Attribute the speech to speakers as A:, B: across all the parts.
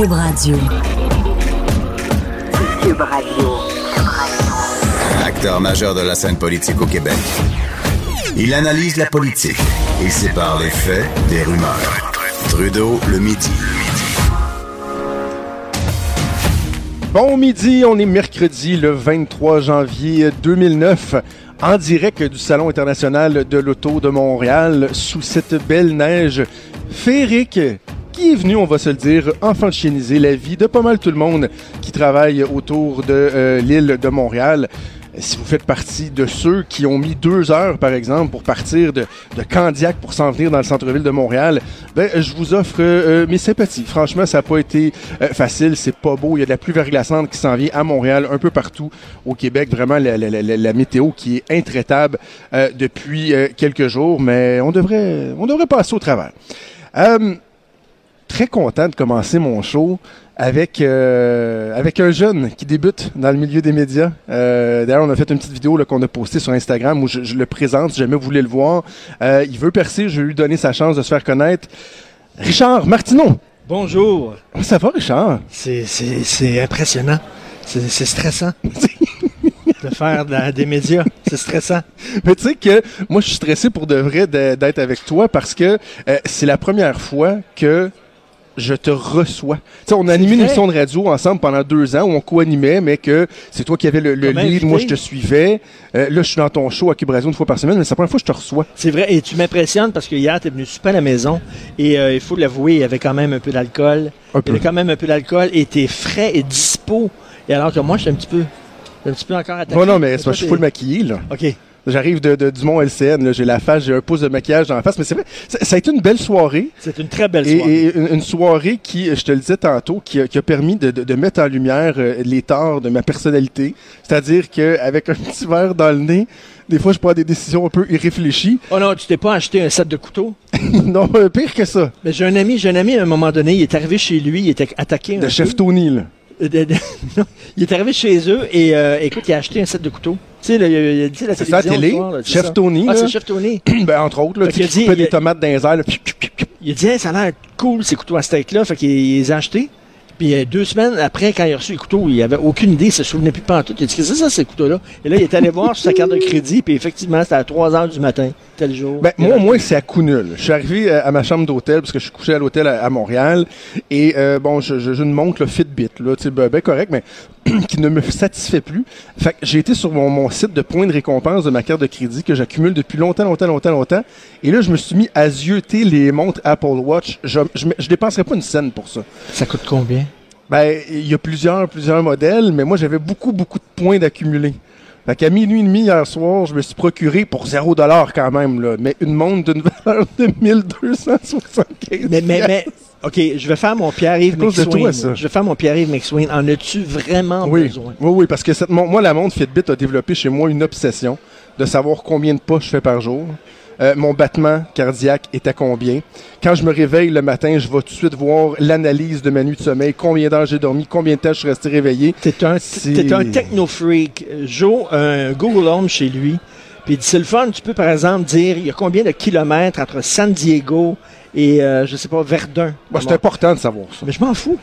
A: Cube Radio.
B: Cube Radio.
C: Acteur majeur de la scène politique au Québec. Il analyse la politique et sépare les faits des rumeurs. Trudeau le midi.
D: Bon midi, on est mercredi le 23 janvier 2009 en direct du Salon international de l'auto de Montréal sous cette belle neige féerique qui est venu, on va se le dire, enfantianiser la vie de pas mal tout le monde qui travaille autour de euh, l'île de Montréal. Si vous faites partie de ceux qui ont mis deux heures, par exemple, pour partir de, Candiac pour s'en venir dans le centre-ville de Montréal, ben, je vous offre euh, mes sympathies. Franchement, ça n'a pas été euh, facile, c'est pas beau. Il y a de la pluie verglaçante qui s'en vient à Montréal, un peu partout au Québec. Vraiment, la, météo qui est intraitable depuis quelques jours, mais on devrait, on devrait passer au travers. Très content de commencer mon show avec euh, avec un jeune qui débute dans le milieu des médias. Euh, D'ailleurs, on a fait une petite vidéo qu'on a postée sur Instagram où je, je, le présente si jamais vous voulez le voir. Euh, il veut percer, je vais lui donner sa chance de se faire connaître. Richard Martineau.
E: Bonjour.
D: Comment ça va, Richard?
E: C'est impressionnant. C'est stressant. de faire de la, des médias. C'est stressant.
D: Mais tu sais que moi, je suis stressé pour de vrai d'être avec toi parce que euh, c'est la première fois que je te reçois. On a animé une émission de radio ensemble pendant deux ans où on co-animait, mais que c'est toi qui avais le, le lead, moi je te suivais. Euh, là, je suis dans ton show à Cube Radio une fois par semaine, mais c'est la première fois que je te reçois.
E: C'est vrai, et tu m'impressionnes parce que hier, tu es venu super à la maison et euh, il faut l'avouer, il y avait quand même un peu d'alcool. Il y avait quand même un peu d'alcool et t'es frais et dispo. Et alors que moi, je suis un petit peu, un petit peu encore attaqué.
D: Non, non, mais c'est pas, je suis full maquillé, là.
E: OK.
D: J'arrive de, de, du Mont LCN, j'ai la face, j'ai un pouce de maquillage dans la face, mais c'est vrai, ça, a été une belle soirée.
E: C'est une très belle
D: soirée. Et, et une, une, soirée qui, je te le disais tantôt, qui a, qui a permis de, de, de, mettre en lumière euh, les torts de ma personnalité. C'est-à-dire qu'avec un petit verre dans le nez, des fois, je prends des décisions un peu irréfléchies.
E: Oh non, tu t'es pas acheté un set de couteaux?
D: non, euh, pire que ça.
E: Mais j'ai un ami, j'ai un ami à un moment donné, il est arrivé chez lui, il était attaqué.
D: De chef Tony, là.
E: il est arrivé chez eux et euh, écoute, il a acheté un set de couteaux. Tu sais, le, le, la
D: c'est ça, télé. Soir, là, Chef ça. Tony.
E: Ah, c'est Chef Tony.
D: ben, entre autres, là, tu sais, des tomates dans les airs. Là.
E: Il a dit, hey, ça a l'air cool, ces couteaux à steak-là. Fait qu'il les a achetés. Puis euh, deux semaines après, quand il a reçu les couteaux, il avait aucune idée, il se souvenait plus pas en tout. Il a dit, qu'est-ce que c'est ça, ces couteaux-là? Et là, il est allé voir sur sa carte de crédit, puis effectivement, c'était à 3 heures du matin, tel jour.
D: Ben, moi, moi, c'est à coup nul. Je suis arrivé à, à ma chambre d'hôtel, parce que je suis couché à l'hôtel à, à, Montréal, et euh, bon, je, je, montre, le Fitbit, là, tu sais, ben, ben, correct, mais qui ne me satisfait plus. Fait que j'ai été sur mon, mon, site de points de récompense de ma carte de crédit que j'accumule depuis longtemps, longtemps, longtemps, longtemps. Et là, je me suis mis à zioter les montres Apple Watch. Je, je, je dépenserais pas une scène pour ça.
E: Ça coûte combien?
D: Ben, il y a plusieurs, plusieurs modèles, mais moi, j'avais beaucoup, beaucoup de points d'accumuler. Fait qu'à minuit et demi hier soir, je me suis procuré pour 0 dollar quand même, là, mais une montre d'une valeur de 1275
E: mais, mais, mais, OK, je vais faire mon Pierre-Yves McSwain. Je vais faire mon Pierre-Yves McSwain. En as-tu vraiment
D: oui.
E: besoin?
D: Oui, oui, parce que cette, moi, la montre Fitbit a développé chez moi une obsession de savoir combien de pas je fais par jour. Euh, mon battement cardiaque est à combien? Quand je me réveille le matin, je vais tout de suite voir l'analyse de ma nuit de sommeil, combien d'heures j'ai dormi, combien de temps je suis resté réveillé?
E: T'es un, es un techno-freak. Joe, un Google Home chez lui, puis il dit, c'est le fun, tu peux par exemple dire, il y a combien de kilomètres entre San Diego et, euh, je sais pas, Verdun.
D: Bah, c'est important de savoir ça.
E: Mais je m'en fous.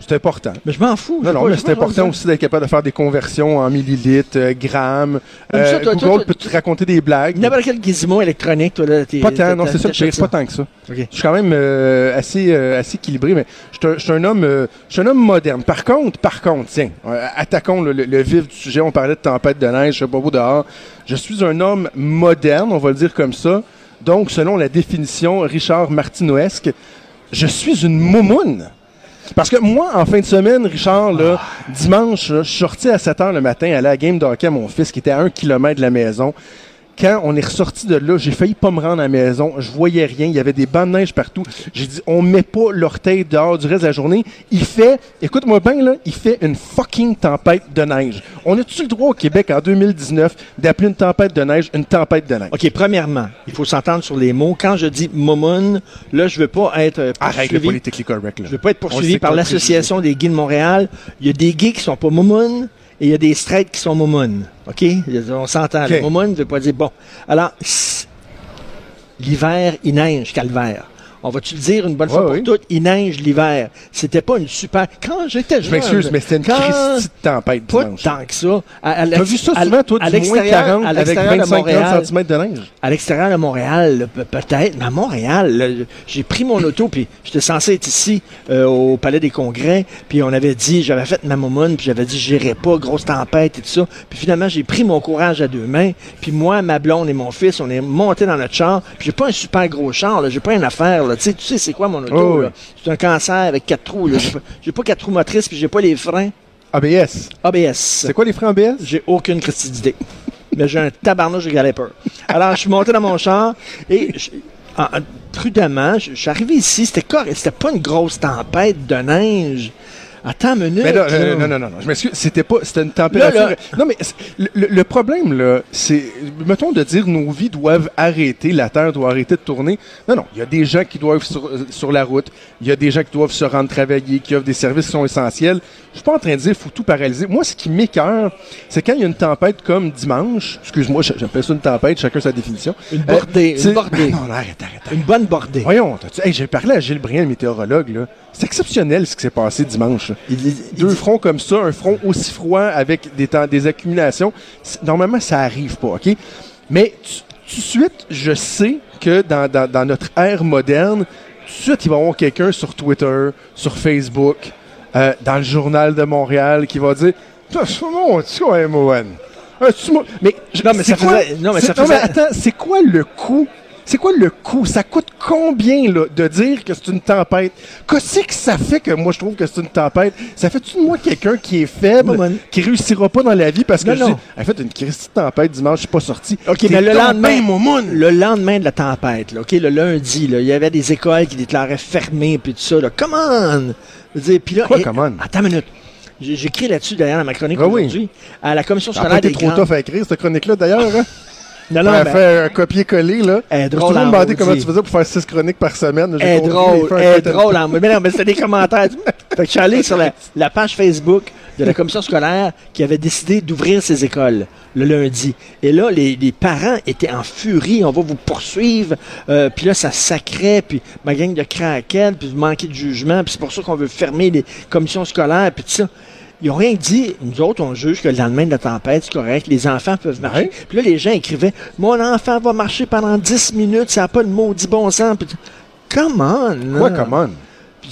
D: C'est important.
E: Mais je m'en fous.
D: Non, non, mais c'est important aussi d'être capable de faire des conversions en millilitres, euh, grammes. Euh, toi, Google toi, toi, peut te raconter des blagues?
E: N'importe quel gizmo électronique, toi, là.
D: Pas tant, non, c'est ça, je pas tant que ça. Okay. Je suis quand même euh, assez, assez équilibré, mais je suis un, homme, je un homme moderne. Par contre, par contre, tiens, attaquons le, le, le, vif du sujet. On parlait de tempête de neige, je sais pas vous dehors. Je suis un homme moderne, on va le dire comme ça. Donc, selon la définition Richard Martinoesque, je suis une moumoune. Parce que moi, en fin de semaine, Richard, là, dimanche, je suis sorti à 7 h le matin, aller à la game d'hockey à mon fils qui était à un kilomètre de la maison. Quand on est ressorti de là, j'ai failli pas me rendre à la maison. Je voyais rien. Il y avait des bancs de neige partout. J'ai dit, on met pas l'orteil dehors du reste de la journée. Il fait, écoute-moi bien, là, il fait une fucking tempête de neige. On a-tu le droit au Québec en 2019 d'appeler une tempête de neige une tempête de neige?
E: OK, premièrement, il faut s'entendre sur les mots. Quand je dis momoun, là, je veux pas être poursuivi.
D: Arrête le politically correct, là.
E: Je veux pas être poursuivi par l'Association des gays de Montréal. Il y a des gays qui sont pas momoun et il y a des straights qui sont momounes. OK? On s'entend. Okay. Le momoun ne veut pas dire bon. Alors, l'hiver, il neige, calvaire. On va-tu le dire une bonne
D: Ouais,
E: fois pour
D: oui.
E: toutes, il neige l'hiver. C'était pas une super... Quand j'étais jeune...
D: Je m'excuse, mais c'était une
E: quand-
D: Christie de tempête
E: Pas
D: dimanche.
E: tant que ça.
D: T'as vu ça souvent, toi,
E: à
D: du moins
E: l'extérieur-
D: 40
E: à
D: avec
E: l'extérieur de
D: 25
E: Montréal.
D: cm de neige?
E: à l'extérieur de Montréal, peut-être, mais à Montréal, j'ai pris mon auto, puis j'étais censé être ici euh, au Palais des Congrès, puis on avait dit, j'avais fait ma momoune, puis j'avais dit, j'irai pas, grosse tempête et tout ça. Puis finalement, j'ai pris mon courage à deux mains, puis moi, ma blonde et mon fils, on est montés dans notre char, puis j'ai pas un super gros char, j'ai pas une affaire, là, tu sais, tu sais c'est quoi mon auto,
D: Oh, oui.
E: C'est un cancer avec quatre trous. J'ai pas- quatre roues motrices, puis j'ai pas les freins
D: ABS.
E: ABS.
D: C'est quoi les freins ABS?
E: J'ai aucune d'idée. Mais j'ai un tabarnouche de galépeur. Alors, je suis monté dans mon char et prudemment, je, je suis arrivé ici. C'était correct. C'était pas une grosse tempête de neige. Attends une minute.
D: Mais là, euh, non, non, non, non, je m'excuse, c'était pas, c'était une température.
E: Là, là.
D: Non, mais le, problème, là, c'est, mettons, de dire nos vies doivent arrêter, la Terre doit arrêter de tourner. Non, non, il y a des gens qui doivent sur, euh, sur la route, il y a des gens qui doivent se rendre travailler, qui offrent des services qui sont essentiels. Je suis pas en train de dire faut tout paralyser. Moi, ce qui m'écœure, c'est quand il y a une tempête comme dimanche. Excuse-moi, j'appelle ça une tempête, chacun sa définition.
E: Une bordée,
D: c'est-
E: une bordée.
D: Non, non, arrête, arrête, arrête.
E: Une bonne bordée.
D: Voyons, hey, j'ai parlé à Gilles Briand, le météorologue, là. C'est exceptionnel ce qui s'est passé dimanche.
E: Il- il-
D: Deux fronts comme ça, un front aussi froid avec des, temps, des accumulations, normalement, ça arrive pas, OK? Mais tout de suite, je sais que dans, dans- dans notre ère moderne, tout de suite, il va y avoir quelqu'un sur Twitter, sur Facebook, euh, dans le journal de Montréal, qui va dire mon Dieu, m'as- Mais,
E: Non, mais ça
D: quoi-
E: faisait- non, mais ça faisait-
D: attends, c'est quoi le coût? C'est quoi le coût? Ça coûte combien là, de dire que c'est une tempête? Qu'est-ce que ça fait que moi je trouve que c'est une tempête? Ça fait-tu de moi quelqu'un qui est faible,
E: Maman.
D: qui réussira pas dans la vie parce que
E: Non,
D: je
E: non.
D: dis, en fait, une Christie de tempête dimanche, je suis pas sorti.
E: OK, mais le lendemain,
D: momoune.
E: le lendemain de la tempête, là, OK, le lundi, là, il y avait des écoles qui déclaraient fermées, puis tout ça, là. Come on! Je veux dire, puis là,
D: Quoi,
E: et-
D: come on?
E: Attends une minute. Écrit là-dessus, d'ailleurs, dans ma chronique
D: Ah oui.
E: aujourd'hui, à la commission
D: Ça a pas
E: scolaire des
D: trop tough à écrire, cette chronique-là, d'ailleurs. Hein?
E: Non,
D: On
E: non,
D: fait un copier-coller, là.
E: Elle est
D: Je me suis
E: drôle
D: demandé comment tu faisais pour faire six chroniques par semaine.
E: Elle est drôle, elle est drôle. en- Mais non, mais c'était des commentaires. fait que je suis allé sur la, la page Facebook de la commission scolaire qui avait décidé d'ouvrir ses écoles le lundi. Et là, les, les parents étaient en furie. On va vous poursuivre. Euh, puis là, ça sacrait. Puis ma gang de craquettes. Puis vous manquez de jugement. Puis c'est pour ça qu'on veut fermer les commissions scolaires. Puis tout ça. Ils n'ont rien dit. Nous autres, on juge que le lendemain de la tempête, c'est correct. Les enfants peuvent marcher. Puis là, les gens écrivaient Mon enfant va marcher pendant 10 minutes. Ça n'a pas de maudit bon sens. Puis, Come on!
D: Quoi,
E: là.
D: comment?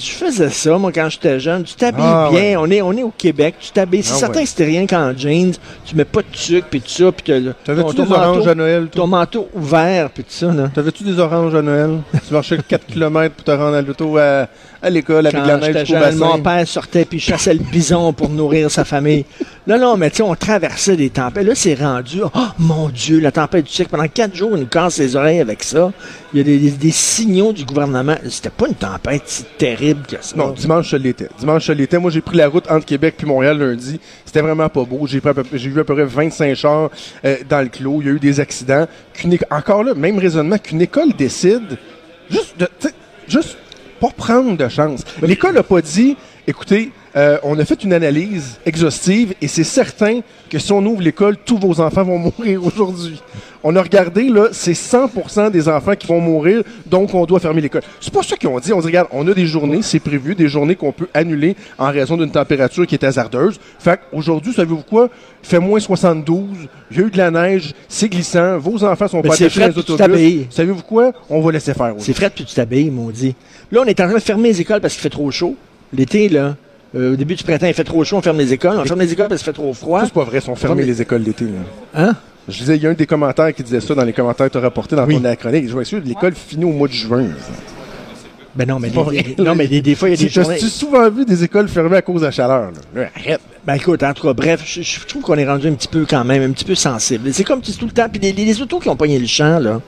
E: Je faisais ça, moi, quand j'étais jeune. Tu t'habilles
D: Ah,
E: bien.
D: ouais.
E: On, est, on est au Québec. Tu t'habilles. C'est
D: Ah,
E: certain
D: ouais.
E: que c'était rien qu'en jeans. Tu mets pas de sucre, puis tout ça. Puis t'as-
D: T'avais-tu des oranges à Noël, toi?
E: ton manteau ouvert, puis tout ça.
D: T'avais-tu des oranges à Noël? tu marchais 4 km pour te rendre à l'auto à, à l'école avec
E: Quand
D: la neige
E: jeune, mon père sortait puis chassait le bison pour nourrir sa famille. Non, non, mais tu sais, on traversait des tempêtes. Là, c'est rendu, oh mon Dieu, la tempête du siècle. Pendant quatre jours, il nous casse les oreilles avec ça. Il y a des, des- des signaux du gouvernement. C'était pas une tempête si terrible que ça.
D: Non, dimanche, ça l'était. Dimanche, ça l'était. Moi, j'ai pris la route entre Québec puis Montréal lundi. C'était vraiment pas beau. J'ai, pris à peu- j'ai vu à peu près 25 chars euh, dans le clos. Il y a eu des accidents. Encore là, même raisonnement, qu'une école décide juste de... Juste pas prendre de chance. L'école n'a pas dit, écoutez, euh, on a fait une analyse exhaustive et c'est certain que si on ouvre l'école, tous vos enfants vont mourir aujourd'hui. On a regardé, là, c'est 100% des enfants qui vont mourir, donc on doit fermer l'école. C'est pas ça qu'ils ont dit. On dit, regarde, on a des journées, c'est prévu, des journées qu'on peut annuler en raison d'une température qui est hasardeuse. Fait qu'aujourd'hui, savez-vous quoi? Il fait moins 72, il y a eu de la neige, c'est glissant, vos enfants sont
E: Mais
D: pas
E: c'est
D: attachés dans les autobus. Savez-vous quoi? On va laisser faire aussi.
E: C'est frais puis tu t'habilles, maudit. Là, on est en train de fermer les écoles parce qu'il fait trop chaud. L'été, là, euh, au début du printemps, il fait trop chaud, on ferme les écoles. On ferme les écoles parce qu'il fait trop froid.
D: Ça, c'est pas vrai, ils sont fermés les écoles d'été. là.
E: Hein?
D: Je disais, il y a un des commentaires qui disait ça dans les commentaires que tu as rapportés dans
E: Oui.
D: ton chronique. Je vois sûr, l'école finit au mois de juin.
E: Ben non, mais, des, non, mais des, des fois, il y a des
D: Tu
E: journées...
D: as souvent vu des écoles fermées à cause de la chaleur? Là? Là, arrête.
E: Ben écoute, en tout cas, bref, je, je trouve qu'on est rendu un petit peu quand même, un petit peu sensible. C'est comme tu tout le temps, puis les, les- les autos qui ont pogné le champ, là,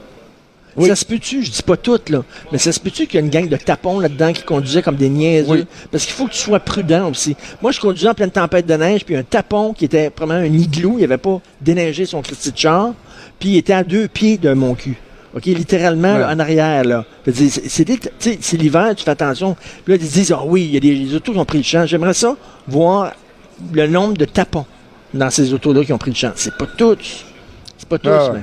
D: Oui.
E: ça se peut-tu, je dis pas toutes, là, mais ça se peut-tu qu'il y a une gang de tapons là-dedans qui conduisaient comme des niaiseux?
D: Oui.
E: Parce qu'il faut que tu sois prudent aussi. Moi, je conduisais en pleine tempête de neige, puis un tapon qui était vraiment un igloo, il avait pas déneigé son Christy de char, puis il était à deux pieds de mon cul. OK, littéralement,
D: Ouais.
E: là, en arrière, là. C'est l'hiver, tu fais attention. Puis là, ils disent, ah oui, il y a des les autos qui ont pris le champ. J'aimerais ça, voir le nombre de tapons dans ces autos-là qui ont pris le champ. C'est pas tous. C'est pas tous,
D: Ah
E: mais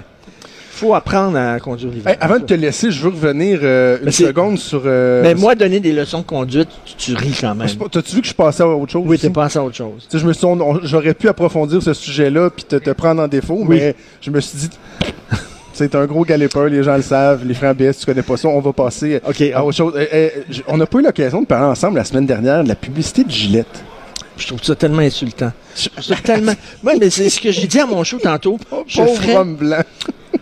E: faut apprendre à conduire l'hiver.
D: Hey, avant de te laisser, je veux revenir euh, une seconde sur. euh,
E: Mais moi, donner des leçons de conduite, tu, tu ris quand même.
D: T'as-tu vu que je passais à autre chose?
E: Oui, t'es passé à autre chose.
D: Je me suis j'aurais pu approfondir ce sujet-là puis te, te prendre en défaut,
E: Oui.
D: mais je me suis dit, c'est un gros galépeur, les gens le savent, les frères BS, tu connais pas ça, on va passer
E: OK,
D: à autre chose. Euh, euh, j- on n'a pas eu l'occasion de parler ensemble la semaine dernière de la publicité de Gillette.
E: je trouve ça tellement insultant. Je trouve ça tellement... Ouais, mais c'est ce que j'ai dit à mon show tantôt. Je
D: Pauvre
E: ferais...
D: homme blanc.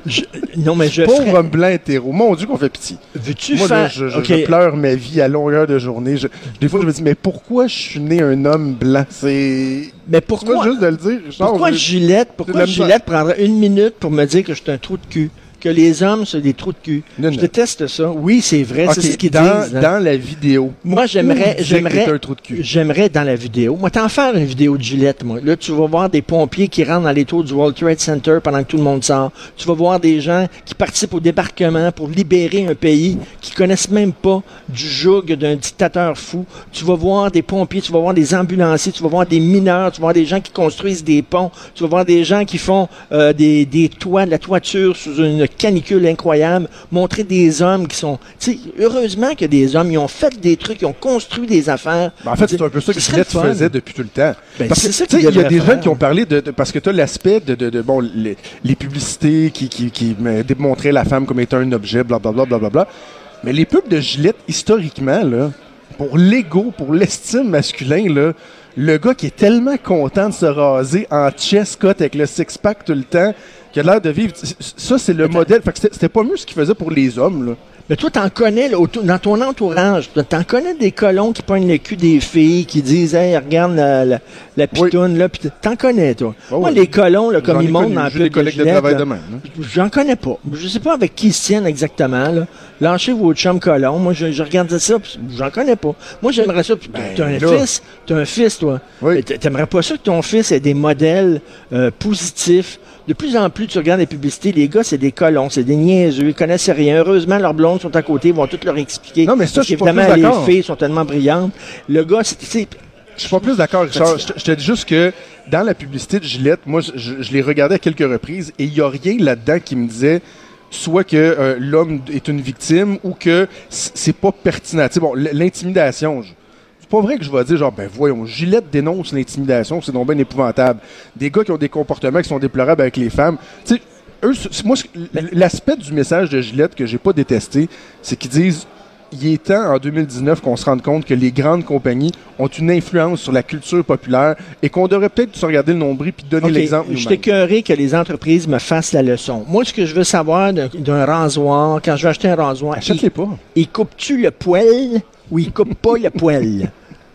E: Je- Non, mais je
D: Pauvre
E: ferais...
D: homme blanc hétéro. Mon Dieu qu'on fait pitié.
E: Veux-tu
D: Moi,
E: faire...
D: là, je, je-
E: OK.
D: je pleure ma vie à longueur de journée. Je- des fois, je me dis, mais pourquoi je suis né un homme blanc? C'est...
E: Mais
D: Pourquoi
E: pourquoi...
D: juste de le dire?
E: Pourquoi Gillette, pourquoi. Gillette prendrait une minute pour me dire que je suis un trou de cul? Que les hommes, c'est des trous de cul.
D: Non,
E: Je déteste ça. Oui, c'est vrai, c'est ce qu'ils
D: dans,
E: disent. hein.
D: dans la vidéo.
E: Moi, j'aimerais, j'aimerais,
D: un trou de cul?
E: j'aimerais dans la vidéo. Moi, t'en faire une vidéo de Gillette, moi. Là, tu vas voir des pompiers qui rentrent dans les tours du World Trade Center pendant que tout le monde sort. Tu vas voir des gens qui participent au débarquement pour libérer un pays qui connaissent même pas du joug d'un dictateur fou. Tu vas voir des pompiers, tu vas voir des ambulanciers, tu vas voir des mineurs, tu vas voir des gens qui construisent des ponts, tu vas voir des gens qui font euh, des, des toits, de la toiture sous une canicule incroyable, montrer des hommes qui sont... Tu sais, heureusement a des hommes, ils ont fait des trucs, ils ont construit des affaires.
D: Ben, en fait, c'est un peu ça que Gillette faisait depuis tout le temps.
E: Ben,
D: parce que, il y a des gens qui ont parlé de, de- parce que tu as l'aspect de, de, de, bon, les, les publicités qui, qui, démontraient la femme comme étant un objet, blablabla, blablabla. Mais les pubs de Gillette, historiquement, là, pour l'ego, pour l'estime masculin, là, le gars qui est tellement content de se raser en chest cut avec le six-pack tout le temps, qui a l'air de vivre. Ça, c'est le modèle. Fait que c'était c'était pas mieux ce qu'il faisait pour les hommes, là.
E: Mais toi, t'en connais, là, dans ton entourage, t'en connais des colons qui pognent le cul des filles, qui disent, hey, regarde la, la, la
D: Oui.
E: pitoune, là, pis t'en connais, toi.
D: Oh,
E: Moi,
D: oui.
E: les colons, là, comme ils montent dans de
D: collègues de
E: Gillette,
D: travail
E: là,
D: de même. hein.
E: J'en connais pas. Je sais pas avec qui ils se tiennent exactement, là. Lâchez vos chums colons. Moi, je, je regardais ça, j'en connais pas. Moi, j'aimerais ça. pis T'as un
D: là.
E: fils, t'as un fils, toi.
D: Oui.
E: T'aimerais pas ça que ton fils ait des modèles euh, positifs. De plus en plus, tu regardes les publicités, les gars, c'est des colons, c'est des niaiseux, ils connaissent rien. Heureusement, leurs blondes sont à côté, ils vont tout leur expliquer.
D: Non, mais ça, je suis pas plus
E: les filles sont tellement brillantes. Le gars, c'est-.
D: Je suis pas plus d'accord, Richard. Je te, je te dis juste que dans la publicité de Gillette, moi, je, l'ai regardé à quelques reprises et il y a rien là-dedans qui me disait soit que euh, l'homme est une victime ou que c'est pas pertinent. Tu sais, bon, l'intimidation, je- c'est pas vrai que je vais dire genre, ben voyons, Gillette dénonce l'intimidation, c'est donc bien épouvantable. Des gars qui ont des comportements qui sont déplorables avec les femmes. Tu sais, eux, moi, ce- l'aspect du message de Gillette que j'ai pas détesté, c'est qu'ils disent il est temps en 2019 qu'on se rende compte que les grandes compagnies ont une influence sur la culture populaire et qu'on devrait peut-être se regarder le nombril puis donner l'exemple
E: je écœuré que les entreprises me fassent la leçon. Moi, ce que je veux savoir d'un rasoir, quand je vais acheter un rasoir,
D: Achète-les pas.
E: il, coupe-tu le poil ou il coupe pas le poil?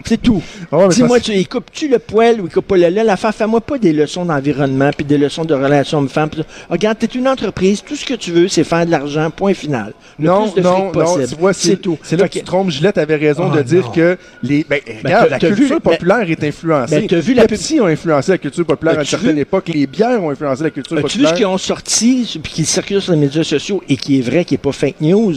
E: C'est tout.
D: Ah
E: Dis-moi, tu, il coupe-tu le poil ou il coupe pas le lait? L'affaire, fais-moi pas des leçons d'environnement puis des leçons de relations hommes-femmes. Regarde, t'es une entreprise, tout ce que tu veux, c'est faire de l'argent, point final. Le
D: non,
E: plus de
D: non, non,
E: possible.
D: tu vois, c'est
E: tout.
D: C'est là que tu trompes. Gillette avait raison
E: Ah,
D: de dire
E: non.
D: que les. Ben, regarde,
E: t'as-
D: la
E: vu
D: culture populaire est influencée.
E: Ben, t'as vu la pub-
D: Pepsi ont influencé la culture populaire à une certaine
E: vu?
D: époque. Les bières ont influencé la culture
E: As-tu vu ce
D: populaire.
E: qu'ils ont sorti, puis qui circule sur les médias sociaux et qui est vrai, qui n'est pas fake news?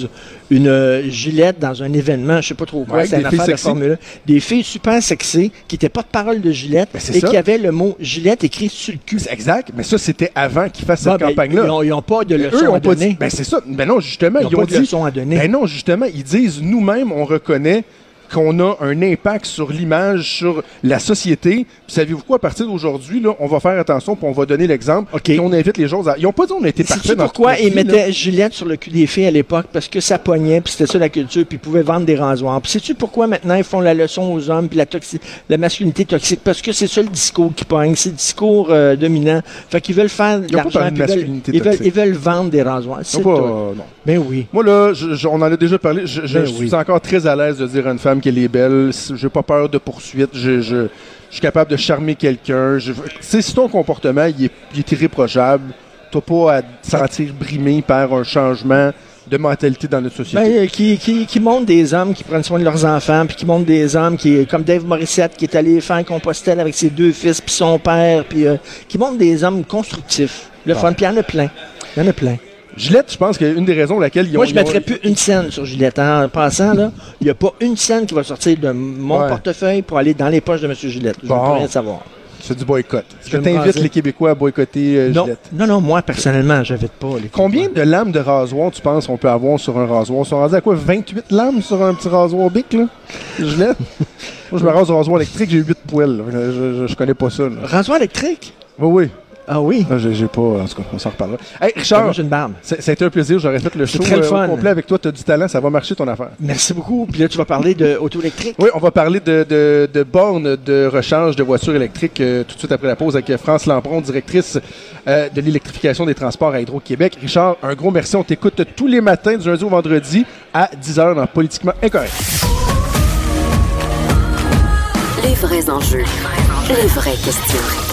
E: Une euh, gillette dans un événement, je sais pas trop quoi, c'est une affaire de. Formule 1. Des filles super sexy qui n'étaient pas de parole de Gillette
D: Ben,
E: et
D: ça.
E: qui avaient le mot Gillette écrit sur le cul.
D: Exact, mais ça, c'était avant qu'ils fassent cette
E: ben,
D: campagne-là.
E: Ils n'ont pas de leçon
D: eux,
E: à
D: ont
E: donner.
D: dit. Ben, c'est ça. Ben non, justement,
E: ils
D: ils, ont
E: pas de
D: dit.
E: leçon à donner.
D: Ben non, justement, ils disent nous-mêmes, on reconnaît qu'on a un impact sur l'image, sur la société. Savez-vous quoi, à partir d'aujourd'hui, là, on va faire attention, puis on va donner l'exemple.
E: OK.
D: Puis on invite les gens à. Ils n'ont pas dit on a été parfait
E: Sais-tu
D: dans
E: pourquoi ils mettaient Gillette sur le cul des filles à l'époque? Parce que ça pognait, puis c'était ça la culture, puis ils pouvaient vendre des rasoirs. Puis sais-tu pourquoi maintenant ils font la leçon aux hommes, puis la, toxi- la masculinité toxique? Parce que c'est ça le discours qui pogne, c'est le discours euh, dominant. Fait qu'ils veulent faire de l'argent, ils veulent,
D: masculinité
E: ils, veulent, ils veulent vendre des rasoirs. C'est
D: pas-
E: tout.
D: non.
E: Ben oui.
D: Moi, là, je- je- on en a déjà parlé. Je, je-
E: Ben oui.
D: suis encore très à l'aise de dire à une femme qu'elle est belle. J'ai pas peur de poursuite. Je, je, je suis capable de charmer quelqu'un. Je- Tu sais, si ton comportement il est, il est irréprochable, t'as pas à te sentir brimé par un changement de mentalité dans notre société.
E: Ben, euh, qui, qui, qui montrent des hommes qui prennent soin de leurs enfants, puis qui montrent des hommes qui, comme Dave Morissette, qui est allé faire un Compostelle avec ses deux fils, puis son père, puis euh, qui montrent des hommes constructifs. Le
D: Ah.
E: fun, puis il y en a plein. Il y en a plein.
D: Gillette, je pense qu'une des raisons pour laquelle ils ont.
E: Moi, je
D: ont-
E: mettrais plus une scène sur Gillette. En passant, là, il n'y a pas une scène qui va sortir de mon
D: Ouais.
E: portefeuille pour aller dans les poches de M. Gillette. Je ne veux
D: Bon.
E: plus rien savoir.
D: C'est du boycott.
E: Vais me
D: t'invite
E: raser.
D: les Québécois à boycotter euh,
E: Non,
D: Gillette?
E: non, non, moi, personnellement, je vais pas. Les
D: Combien de lames de rasoir tu penses qu'on peut avoir sur un rasoir? Ils sont rendus à quoi? 28 lames sur un petit rasoir bic, là? Gillette? Moi, je me rase au rasoir électrique, j'ai 8 poils. Je, je- je connais pas ça. là.
E: Rasoir électrique?
D: Oui, oui.
E: Ah oui?
D: Non, j'ai j'ai pas. En tout cas, on s'en reparlera. Hey, Richard,
E: j'ai une barbe.
D: c'est- ça a été un plaisir. J'aurais fait le show
E: très
D: euh, au complet avec toi. Tu as du talent, ça va marcher ton affaire.
E: Merci beaucoup. Puis là, tu vas parler de auto électrique.
D: Oui, on va parler de, de, de bornes de recharge de voitures électriques euh, tout de suite après la pause avec France Lampron, directrice euh, de l'électrification des transports à Hydro-Québec. Richard, un gros merci. On t'écoute tous les matins du lundi au vendredi à 10h dans Politiquement Incorrect.
A: Les vrais enjeux, les vraies questions.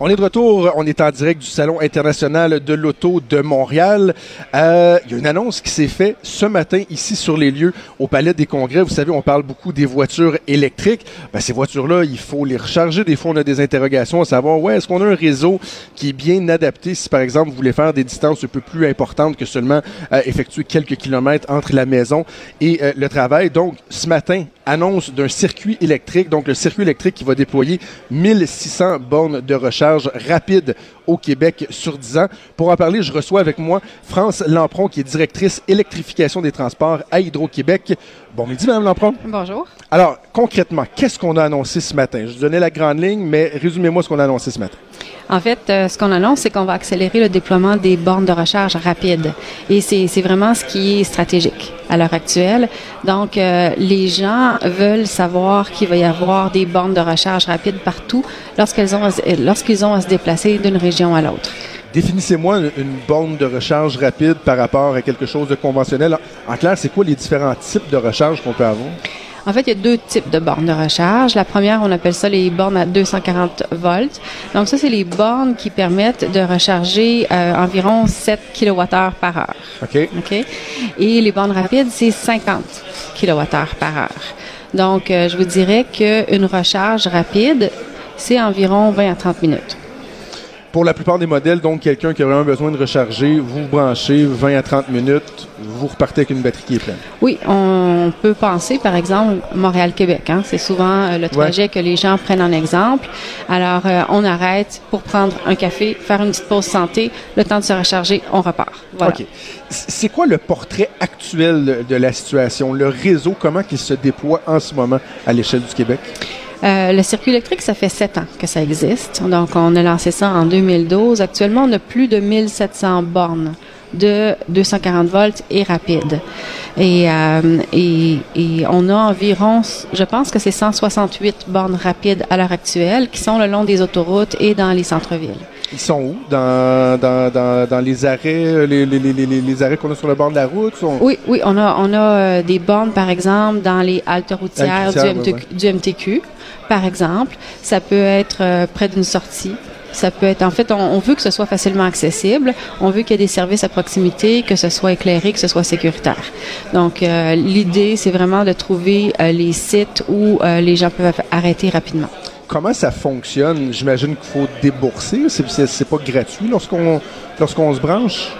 D: On est de retour, on est en direct du Salon international de l'auto de Montréal. Euh, Il y a une annonce qui s'est faite ce matin ici sur les lieux au Palais des Congrès. Vous savez, on parle beaucoup des voitures électriques. Ben, ces voitures-là, il faut les recharger. Des fois, on a des interrogations à savoir, ouais, est-ce qu'on a un réseau qui est bien adapté si, par exemple, vous voulez faire des distances un peu plus importantes que seulement euh, effectuer quelques kilomètres entre la maison et euh, le travail? Donc, ce matin, annonce d'un circuit électrique, donc le circuit électrique qui va déployer 1600 bornes de recharge rapide au Québec sur 10 ans. Pour en parler, je reçois avec moi France Lampron, qui est directrice électrification des transports à Hydro-Québec. Bon midi, Mme Lampron.
B: Bonjour.
D: Alors, concrètement, qu'est-ce qu'on a annoncé ce matin? Je vous donnais la grande ligne, mais résumez-moi ce qu'on a annoncé ce matin.
B: En fait, euh, ce qu'on annonce, c'est qu'on va accélérer le déploiement des bornes de recharge rapides. Et c'est vraiment ce qui est stratégique à l'heure actuelle. Donc, euh, les gens veulent savoir qu'il va y avoir des bornes de recharge rapides partout lorsqu'elles ont lorsqu'ils ont à se déplacer d'une région à l'autre.
D: Définissez-moi une, borne de recharge rapide par rapport à quelque chose de conventionnel. En, en clair, c'est quoi les différents types de recharge qu'on peut avoir?
B: En fait, il y a deux types de bornes de recharge. La première, on appelle ça les bornes à 240 volts. Donc, ça, c'est les bornes qui permettent de recharger euh, environ 7 kWh par heure.
D: OK?
B: OK? Et les bornes rapides, c'est 50 kWh par heure. Donc, euh, je vous dirais qu'une recharge rapide, c'est environ 20 à 30 minutes.
D: Pour la plupart des modèles, donc quelqu'un qui a vraiment besoin de recharger, vous vous branchez 20 à 30 minutes, vous repartez avec une batterie qui est pleine.
B: Oui, on peut penser, par exemple, Montréal-Québec. Hein? C'est souvent euh, le trajet que les gens prennent en exemple. Alors, euh, on arrête pour prendre un café, faire une petite pause santé, le temps de se recharger, on repart. Voilà.
D: C'est quoi le portrait actuel de la situation, le réseau, comment il se déploie en ce moment à l'échelle du Québec?
B: Euh, le circuit électrique, ça fait sept ans que ça existe. Donc, on a lancé ça en 2012. Actuellement, on a plus de 1700 bornes de 240 volts et rapide. Et, euh, et, et on a environ, je pense que c'est 168 bornes rapides à l'heure actuelle qui sont le long des autoroutes et dans les centres-villes.
D: Ils sont où? Dans, dans, dans, dans les arrêts, les, les, les, les, arrêts qu'on a sur le bord de la route? Sont...
B: Oui, oui, on a, on a euh, des bornes, par exemple, dans les haltes routières du, MTQ,
D: ouais,
B: du MTQ, par exemple. Ça peut être euh, près d'une sortie. Ça peut être, en fait, on, on veut que ce soit facilement accessible. On veut qu'il y ait des services à proximité, que ce soit éclairé, que ce soit sécuritaire. Donc, euh, l'idée, c'est vraiment de trouver les sites où les gens peuvent arrêter rapidement.
D: Comment ça fonctionne? J'imagine qu'il faut débourser. C'est, pas gratuit lorsqu'on, lorsqu'on se branche?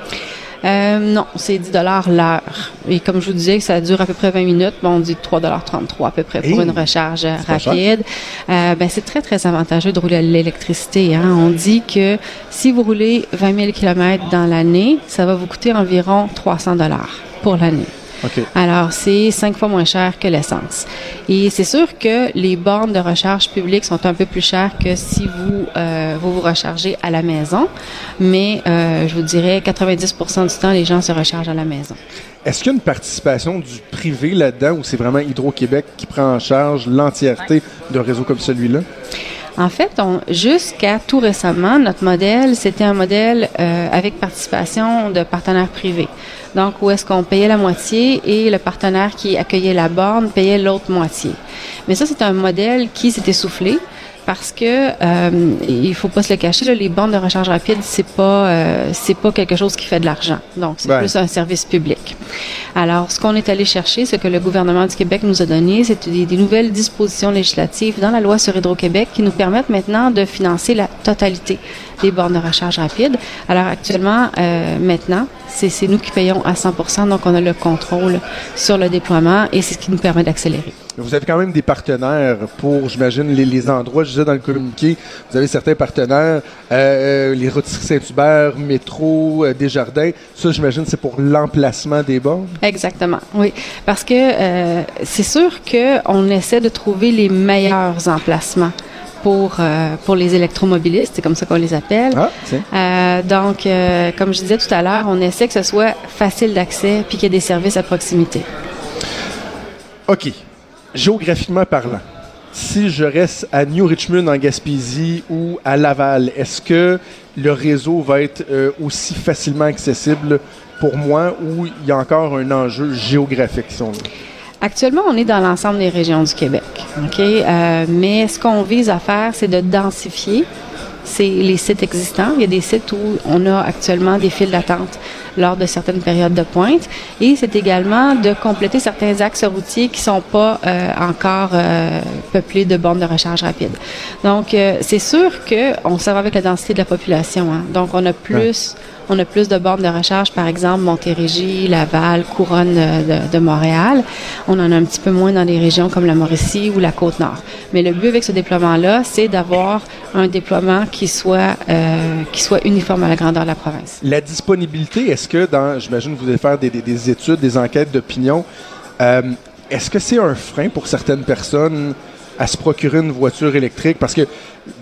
B: Euh, non, c'est 10 dollars l'heure. Et comme je vous disais, ça dure à peu près 20 minutes. Bon, on dit 3,33 à peu près pour
D: Hey,
B: une recharge euh, rapide. Euh, ben, c'est très, très avantageux de rouler à l'électricité. Hein. On dit que si vous roulez 20 000 km dans l'année, ça va vous coûter environ 300 dollars pour l'année. Alors, c'est cinq fois moins cher que l'essence. Et c'est sûr que les bornes de recharge publiques sont un peu plus chères que si vous euh, vous, vous rechargez à la maison. Mais euh, je vous dirais 90% du temps, les gens se rechargent à la maison.
D: Est-ce qu'il y a une participation du privé là-dedans ou c'est vraiment Hydro-Québec qui prend en charge l'entièreté d'un réseau comme celui-là?
B: En fait, jusqu'à tout récemment, notre modèle, c'était un modèle euh, avec participation de partenaires privés. Donc, où est-ce qu'on payait la moitié et le partenaire qui accueillait la borne payait l'autre moitié. Mais ça, c'est un modèle qui s'est essoufflé parce que euh, il faut pas se le cacher, là, les bornes de recharge rapide, c'est pas euh, c'est pas quelque chose qui fait de l'argent. Donc c'est plus un service public. Alors ce qu'on est allé chercher, ce que le gouvernement du Québec nous a donné, c'est des, des nouvelles dispositions législatives dans la loi sur Hydro-Québec qui nous permettent maintenant de financer la totalité des bornes de recharge rapide. Alors actuellement, euh, maintenant, c'est c'est nous qui payons à 100% donc on a le contrôle sur le déploiement et c'est ce qui nous permet d'accélérer.
D: Vous avez quand même des partenaires pour, j'imagine, les, les endroits. Je disais dans le communiqué, vous avez certains partenaires, euh, les rôtisseries Saint-Hubert, Métro, euh, Desjardins. Ça, j'imagine, c'est pour l'emplacement des bornes?
B: Exactement, oui. Parce que euh, c'est sûr qu'on essaie de trouver les meilleurs emplacements pour, euh, pour les électromobilistes, c'est comme ça qu'on les appelle.
D: Ah.
B: Euh, donc, euh, comme je disais tout à l'heure, on essaie que ce soit facile d'accès puis qu'il y ait des services à proximité.
D: OK. Géographiquement parlant, si je reste à New Richmond en Gaspésie ou à Laval, est-ce que le réseau va être euh, aussi facilement accessible pour moi ou il y a encore un enjeu géographique? Si on veut?
B: Actuellement, on est dans l'ensemble des régions du Québec. OK? Euh, mais ce qu'on vise à faire, c'est de densifier les sites existants. Il y a des sites où on a actuellement des files d'attente lors de certaines périodes de pointe. Et c'est également de compléter certains axes routiers qui sont pas euh, encore euh, peuplés de bornes de recharge rapide. Donc, euh, c'est sûr que on s'en va avec la densité de la population. hein. Donc, on a plus, on a plus de bornes de recharge, par exemple, Montérégie, Laval, Couronne de, de Montréal. On en a un petit peu moins dans des régions comme la Mauricie ou la Côte-Nord. Mais le but avec ce déploiement-là, c'est d'avoir un déploiement qui soit, euh, qui soit uniforme à la grandeur de la province.
D: La disponibilité, est-ce que dans, j'imagine, vous allez faire des, des- des études, des enquêtes d'opinion, euh, est-ce que c'est un frein pour certaines personnes à se procurer une voiture électrique? Parce que,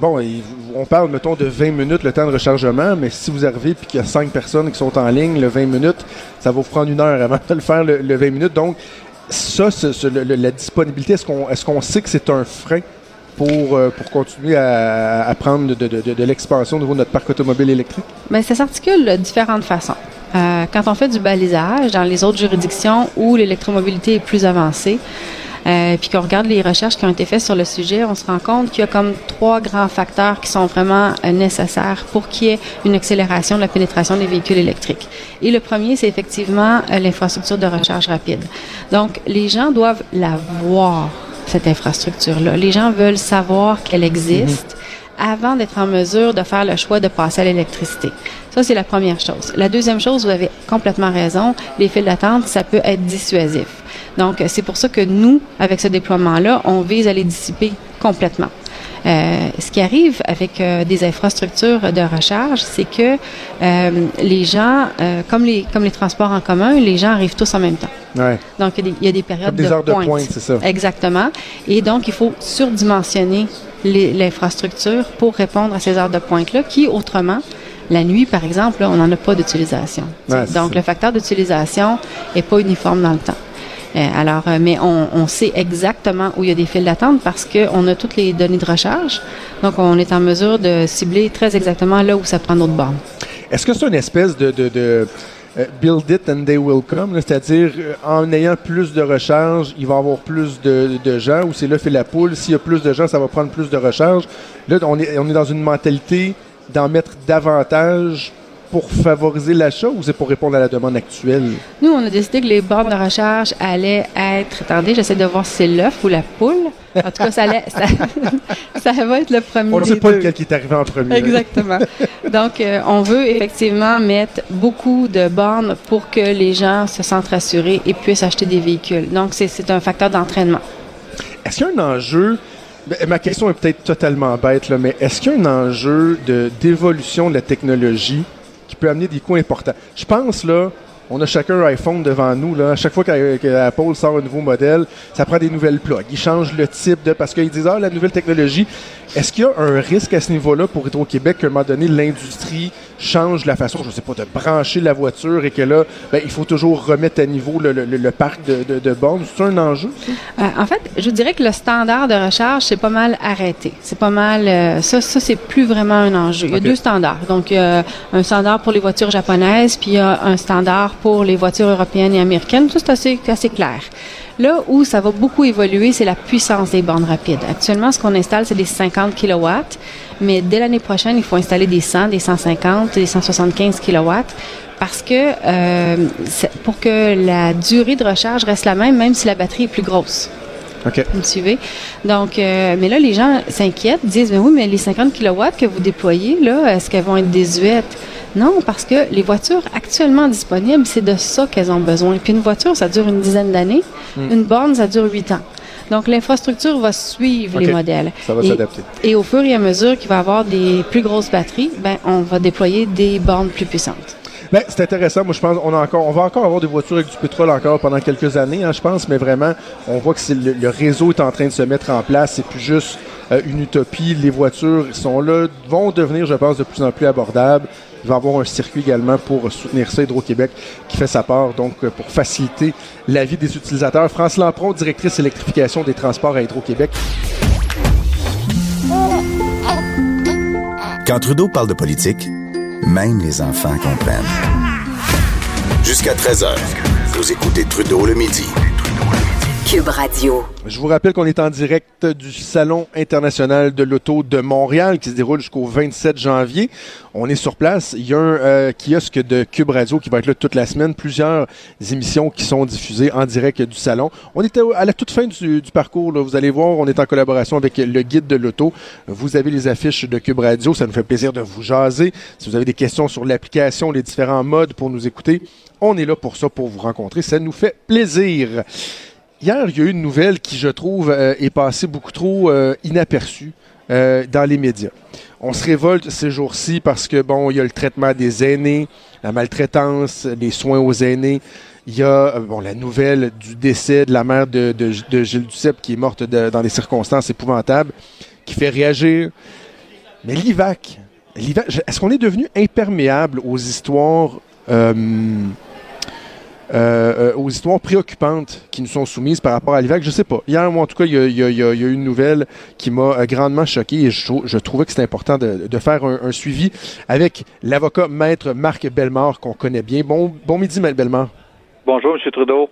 D: bon, on parle, mettons, de 20 minutes le temps de rechargement, mais si vous arrivez et qu'il y a 5 personnes qui sont en ligne, le 20 minutes, ça va vous prendre une heure avant de le faire, le, le 20 minutes. Donc, ça, la disponibilité, est-ce qu'on sait que c'est un frein pour, euh, continuer à, prendre de l'expansion au niveau de notre parc automobile électrique?
B: Mais ça s'articule de différentes façons. Euh, quand on fait du balisage dans les autres juridictions où l'électromobilité est plus avancée, euh, puis qu'on regarde les recherches qui ont été faites sur le sujet, on se rend compte qu'il y a comme trois grands facteurs qui sont vraiment euh, nécessaires pour qu'il y ait une accélération de la pénétration des véhicules électriques. Et le premier, c'est effectivement euh, l'infrastructure de recharge rapide. Donc, les gens doivent la voir, cette infrastructure-là. Les gens veulent savoir qu'elle existe avant d'être en mesure de faire le choix de passer à l'électricité. Ça, c'est la première chose. La deuxième chose, vous avez complètement raison, les files d'attente, ça peut être dissuasif. Donc, euh, c'est pour ça que nous, avec ce déploiement-là, on vise à les dissiper complètement. Euh, ce qui arrive avec euh, des infrastructures de recharge, c'est que euh, les gens, euh, comme les comme les transports en commun, les gens arrivent tous en même temps.
D: Ouais.
B: Donc, il y a des, il y a des périodes
D: Comme des
B: de
D: heures de
B: pointe.
D: pointe, c'est ça.
B: Exactement. Et donc, il faut surdimensionner l'infrastructure pour répondre à ces heures de pointe-là, qui, autrement, la nuit, par exemple, là, on n'en a pas d'utilisation.
D: Ouais,
B: donc,
D: ça.
B: le facteur d'utilisation est pas uniforme dans le temps. Euh, alors, euh, mais on, on sait exactement où il y a des files d'attente parce qu'on a toutes les données de recharge. Donc, on est en mesure de cibler très exactement là où ça prend notre borne.
D: Est-ce que c'est une espèce de, de, de, euh, build it and they will come, c'est-à-dire en ayant plus de recharge, il va y avoir plus de, de gens, ou c'est là fait la poule, s'il y a plus de gens, ça va prendre plus de recharge. Là, on est, on est dans une mentalité d'en mettre davantage pour favoriser l'achat ou c'est pour répondre à la demande actuelle?
B: Nous, on a décidé que les bornes de recharge allaient être. Attendez, j'essaie de voir si c'est l'œuf ou la poule. En tout cas, ça, allait, ça, ça va être le premier.
D: On ne sait pas
B: deux.
D: lequel qui est arrivé en premier.
B: Exactement. Donc, euh, on veut effectivement mettre beaucoup de bornes pour que les gens se sentent rassurés et puissent acheter des véhicules. Donc, c'est- un facteur d'entraînement.
D: Est-ce qu'il y a un enjeu, ma question est peut-être totalement bête, mais est-ce qu'il y a un enjeu de- d'évolution de, la technologie qui peut amener des coûts importants? Je pense, là, on a chacun un iPhone devant nous. Là. À chaque fois qu'a- que Apple sort un nouveau modèle, ça prend des nouvelles plugs. Ils changent le type de... Parce qu'ils disent, ah, la nouvelle technologie. Est-ce qu'il y a un risque à ce niveau-là pour Hydro-Québec qu'à un moment donné, l'industrie change la façon, je sais pas, de brancher la voiture et que là, ben, il faut toujours remettre à niveau le, le- le parc de, de, de bornes? C'est un enjeu?
B: Euh, en fait, je dirais que le standard de recharge, c'est pas mal arrêté. C'est pas mal. euh, ça, ça c'est plus vraiment un enjeu. Il y a deux standards. Donc, il y a un standard pour les voitures japonaises, puis il y a un standard pour les voitures européennes et américaines. Ça, c'est assez, assez clair. Là où ça va beaucoup évoluer, c'est la puissance des bornes rapides. Actuellement, ce qu'on installe, c'est des 50 kW, mais dès l'année prochaine, il faut installer des 100, des 150, des 175 kW parce que euh, pour que la durée de recharge reste la même, même si la batterie est plus grosse.
D: OK.
B: Vous me suivez? Donc, euh, mais là, les gens s'inquiètent, disent, mais oui, mais les 50 kW que vous déployez, là, est-ce qu'elles vont être désuètes? Non, parce que les voitures actuellement disponibles, c'est de ça qu'elles ont besoin. Puis une voiture, ça dure une dizaine d'années.
D: Hmm.
B: Une borne, ça dure huit ans. Donc, l'infrastructure va suivre les modèles.
D: Ça va s'adapter.
B: Et au fur et à mesure qu'il va y avoir des plus grosses batteries, ben, on va déployer des bornes plus puissantes.
D: Ben, c'est intéressant. Moi, je pense on a encore, on va encore avoir des voitures avec du pétrole encore pendant quelques années, hein, je pense, mais vraiment, on voit que le réseau est en train de se mettre en place. C'est plus juste euh, une utopie. Les voitures sont là, vont devenir, je pense, de plus en plus abordables. Il va y avoir un circuit également pour soutenir ça, Hydro-Québec, qui fait sa part, donc, pour faciliter la vie des utilisateurs. France Lampron, directrice électrification des transports à Hydro-Québec.
C: Quand Trudeau parle de politique, même les enfants comprennent. Jusqu'à 13h, vous écoutez Trudeau le midi.
D: Je vous rappelle qu'on est en direct du Salon international de l'auto de Montréal qui se déroule jusqu'au 27 janvier. On est sur place. Il y a un euh, kiosque de Cube Radio qui va être là toute la semaine. Plusieurs émissions qui sont diffusées en direct du salon. On était à la toute fin du, parcours. Vous allez voir, on est en collaboration avec le guide de l'auto. Vous avez les affiches de Cube Radio. Ça nous fait plaisir de vous jaser. Si vous avez des questions sur l'application, les différents modes pour nous écouter, on est là pour ça, pour vous rencontrer. Ça nous fait plaisir. Hier, il y a eu une nouvelle qui, je trouve, euh, est passée beaucoup trop euh, inaperçue euh, dans les médias. On se révolte ces jours-ci parce que, bon, il y a le traitement des aînés, la maltraitance, les soins aux aînés. Il y a, bon, la nouvelle du décès de la mère de, de, Gilles Duceppe qui est morte dans des circonstances épouvantables, qui fait réagir. Mais l'IVAC, est-ce qu'on est devenu imperméable aux histoires euh, euh, aux histoires préoccupantes qui nous sont soumises par rapport à l'IVAC. Je sais pas. Hier, moi, en tout cas, il y a, il y a- y a- une nouvelle qui m'a euh, grandement choqué et je, je trouvais que c'était important de, de faire un, un suivi avec l'avocat maître Marc Bellemare qu'on connaît bien. Bon, bon midi, maître Bellemare.
F: Bonjour, M. Trudeau.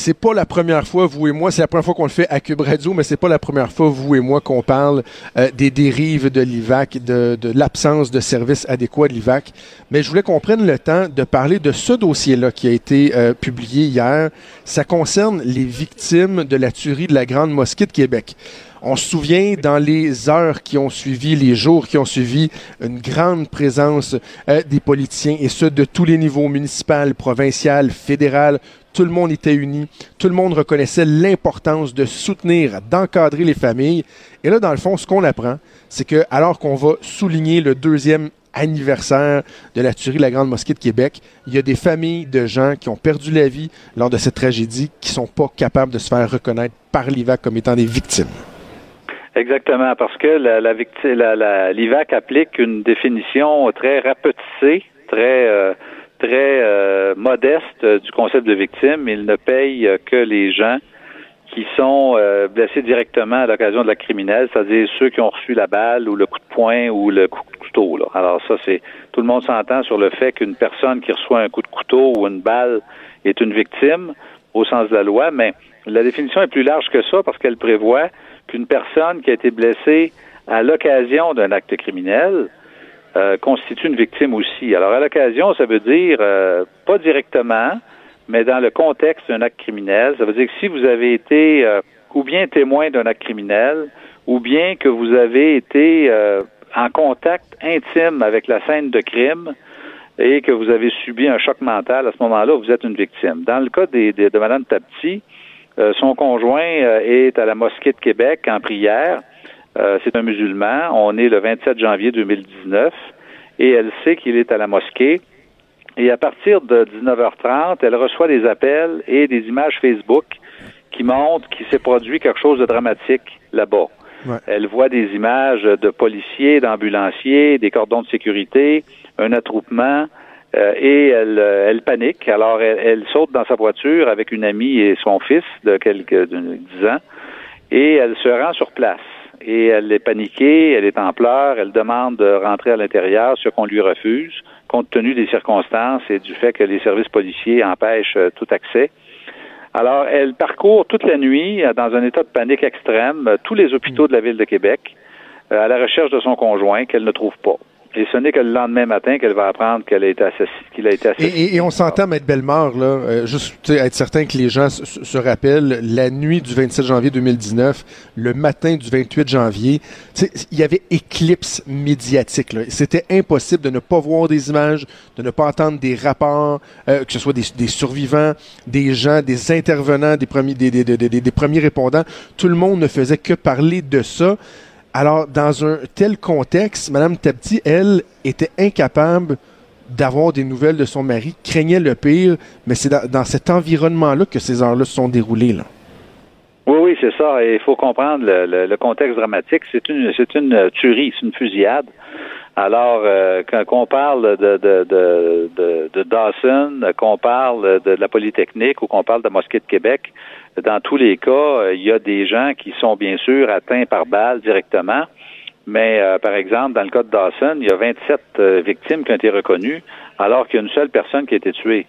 D: C'est pas la première fois, vous et moi, c'est la première fois qu'on le fait à Cube Radio, mais c'est pas la première fois, vous et moi, qu'on parle euh, des dérives de l'IVAC, de, l'absence de services adéquats de l'IVAC. Mais je voulais qu'on prenne le temps de parler de ce dossier-là qui a été euh, publié hier. Ça concerne les victimes de la tuerie de la Grande Mosquée de Québec. On se souvient dans les heures qui ont suivi, les jours qui ont suivi, une grande présence euh, des politiciens et ce de tous les niveaux municipal, provincial, fédéral. Tout le monde était uni. Tout le monde reconnaissait l'importance de soutenir, d'encadrer les familles. Et là, dans le fond, ce qu'on apprend, c'est que alors qu'on va souligner le deuxième anniversaire de la tuerie de la Grande Mosquée de Québec, il y a des familles de gens qui ont perdu la vie lors de cette tragédie qui sont pas capables de se faire reconnaître par l'IVAC comme étant des victimes.
F: Exactement, parce que la, la, la- l'IVAC applique une définition très rapetissée, très euh, très euh, modeste euh, du concept de victime. Il ne paye euh, que les gens qui sont euh, blessés directement à l'occasion de la criminelle, c'est-à-dire ceux qui ont reçu la balle ou le coup de poing ou le coup de couteau. Là. Alors ça, c'est tout le monde s'entend sur le fait qu'une personne qui reçoit un coup de couteau ou une balle est une victime au sens de la loi, mais la définition est plus large que ça parce qu'elle prévoit qu'une personne qui a été blessée à l'occasion d'un acte criminel euh, constitue une victime aussi. Alors à l'occasion, ça veut dire euh, pas directement, mais dans le contexte d'un acte criminel, ça veut dire que si vous avez été euh, ou bien témoin d'un acte criminel, ou bien que vous avez été euh, en contact intime avec la scène de crime et que vous avez subi un choc mental, à ce moment-là, vous êtes une victime. Dans le cas des, des- de Mme Tapti, son conjoint euh, est à la mosquée de Québec en prière. Euh, c'est un musulman. On est le 27 janvier 2019 et elle sait qu'il est à la mosquée. Et à partir de 19h30, elle reçoit des appels et des images Facebook qui montrent qu'il s'est produit quelque chose de dramatique là-bas.
D: Ouais.
F: Elle voit des images de policiers, d'ambulanciers, des cordons de sécurité, un attroupement, euh, et elle, euh, elle panique. Alors, elle, elle saute dans sa voiture avec une amie et son fils de quelques de 10 ans, et elle se rend sur place. Et elle est paniquée, elle est en pleurs, elle demande de rentrer à l'intérieur, ce qu'on lui refuse, compte tenu des circonstances et du fait que les services policiers empêchent euh, tout accès. Alors, elle parcourt toute la nuit dans un état de panique extrême tous les hôpitaux de la ville de Québec à la recherche de son conjoint qu'elle ne trouve pas. Et ce n'est que le lendemain matin qu'elle va apprendre qu'elle a été qu'il a été assassiné.
D: Et, on s'entend, Maître Bellemare, là, euh, juste être certain que les gens se, rappellent, la nuit du 27 janvier 2019, le matin du 28 janvier, il y avait éclipse médiatique. C'était impossible de ne pas voir des images, de ne pas entendre des rapports, euh, que ce soit des, survivants, des gens, des intervenants, des premiers, des, des, des premiers répondants. Tout le monde ne faisait que parler de ça. Alors, dans un tel contexte, Mme Tapti, elle, était incapable d'avoir des nouvelles de son mari, craignait le pire, mais c'est dans, cet environnement-là que ces heures-là se sont déroulées.
F: Oui, oui, c'est ça. Et il faut comprendre le, contexte dramatique. C'est une, c'est une tuerie, c'est une fusillade. Alors, euh, quand on parle de, de, de, de Dawson, qu'on parle de la Polytechnique ou qu'on parle de Mosquée de Québec, dans tous les cas, euh, il y a des gens qui sont bien sûr atteints par balle directement. Mais euh, par exemple, dans le cas de Dawson, il y a 27 euh, victimes qui ont été reconnues, alors qu'il y a une seule personne qui a été tuée.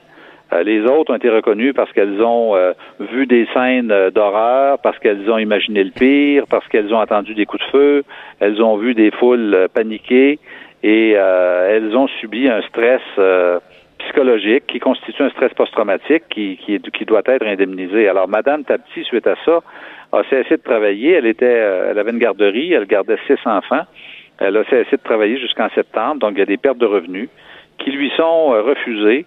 F: Les autres ont été reconnues parce qu'elles ont vu des scènes d'horreur, parce qu'elles ont imaginé le pire, parce qu'elles ont entendu des coups de feu, elles ont vu des foules paniquer et elles ont subi un stress psychologique qui constitue un stress post-traumatique qui, qui, qui, doit être indemnisé. Alors, Madame Tapti, suite à ça, a cessé de travailler. Elle était, euh, elle avait une garderie, elle gardait six enfants. Elle a cessé de travailler jusqu'en septembre, donc il y a des pertes de revenus qui lui sont euh, refusées.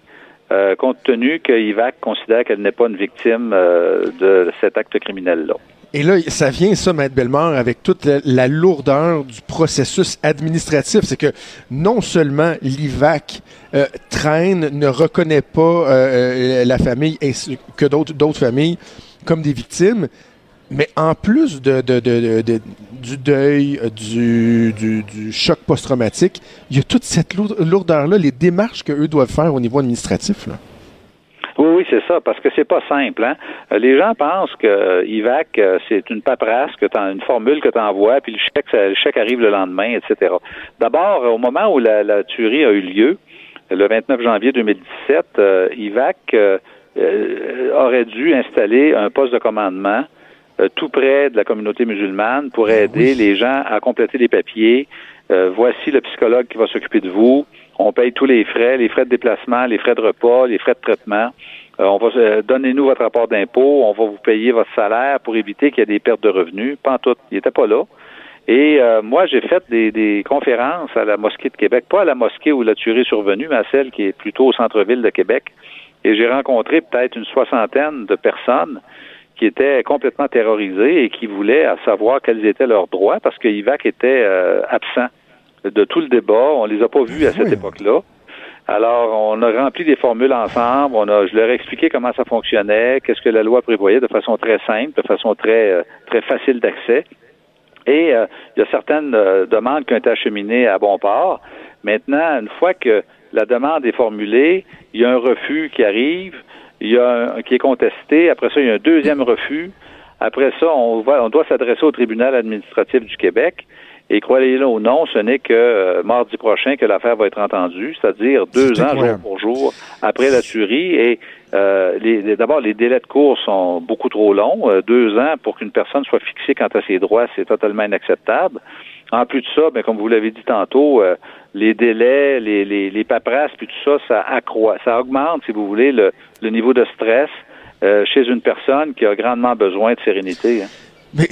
F: Euh, compte tenu que IVAC considère qu'elle n'est pas une victime de cet acte criminel-là.
D: Et là, ça vient, ça, Maître Bellemare, avec toute la, lourdeur du processus administratif. C'est que non seulement l'IVAC euh, traîne, ne reconnaît pas euh, euh, la famille ainsi que d'autres familles comme des victimes, mais en plus de, du deuil, du, du, du choc post-traumatique, il y a toute cette lourdeur-là, les démarches qu'eux doivent faire au niveau administratif.
F: Oui, oui, c'est ça, parce que c'est pas simple. Hein? Euh, les gens pensent que euh, IVAC, euh, c'est une paperasse, que une formule que tu envoies, puis le chèque, le chèque arrive le lendemain, etc. D'abord, au moment où la, tuerie a eu lieu, le 29 janvier 2017, IVAC aurait dû installer un poste de commandement tout près de la communauté musulmane pour ben aider les gens à compléter les papiers. voici le psychologue qui va s'occuper de vous on paye tous les frais, les frais de déplacement, les frais de repas, les frais de traitement. Euh, on va euh, donnez-nous votre rapport d'impôt, on va vous payer votre salaire pour éviter qu'il y ait des pertes de revenus. Pas en tout, il n'était pas là. Et euh, moi, j'ai fait des, conférences à la mosquée de Québec, pas à la mosquée où la tuerie est survenue, mais à celle qui est plutôt au centre-ville de Québec. Et j'ai rencontré peut-être une soixantaine de personnes qui étaient complètement terrorisées et qui voulaient savoir quels étaient leurs droits parce que IVAC était absent de tout le débat. On les a pas vus à cette époque-là. Alors, on a rempli des formules ensemble. On a, je leur ai expliqué comment ça fonctionnait, qu'est-ce que la loi prévoyait de façon très simple, de façon très euh, très facile d'accès. Et euh, il y a certaines euh, demandes qui ont été acheminées à bon port. Maintenant, une fois que la demande est formulée, il y a un refus qui arrive, il y a un, qui est contesté. Après ça, il y a un deuxième refus. Après ça, on, va, on doit s'adresser au tribunal administratif du Québec. Et croyez-le ou non, ce n'est que euh, mardi prochain que l'affaire va être entendue, c'est-à-dire deux ans jour pour jour après la tuerie. Et euh, d'abord, les délais de cours sont beaucoup trop longs. Euh, deux ans pour qu'une personne soit fixée quant à ses droits, c'est totalement inacceptable. En plus de ça, ben, comme vous l'avez dit tantôt, les délais, les, les, paperasses, puis tout ça, ça accroît, ça augmente, si vous voulez, le, niveau de stress chez une personne qui a grandement besoin de sérénité. Hein.
D: Mais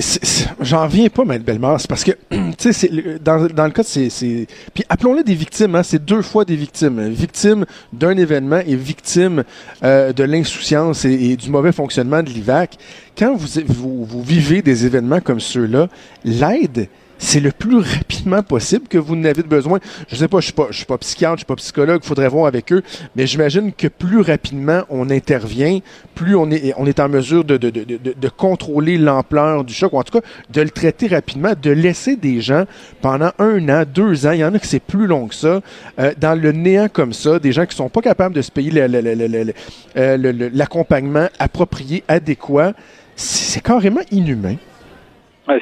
D: j'en viens pas, Maître Bellemare. C'est parce que, tu sais, dans, dans le cas de ces... Puis appelons-les des victimes, hein, c'est deux fois des victimes. Victime d'un événement et victime euh, de l'insouciance et, du mauvais fonctionnement de l'IVAC. Quand vous, vous, vous vivez des événements comme ceux-là, l'aide c'est le plus rapidement possible que vous n'avez besoin. Je sais pas, je suis pas, je suis pas psychiatre, je suis pas psychologue, faudrait voir avec eux, mais j'imagine que plus rapidement on intervient, plus on est, on est en mesure de, de, de, de contrôler l'ampleur du choc, ou en tout cas de le traiter rapidement, de laisser des gens pendant un an, deux ans, il y en a qui c'est plus long que ça, euh, dans le néant comme ça, des gens qui sont pas capables de se payer euh, l'accompagnement approprié, adéquat, c'est carrément inhumain.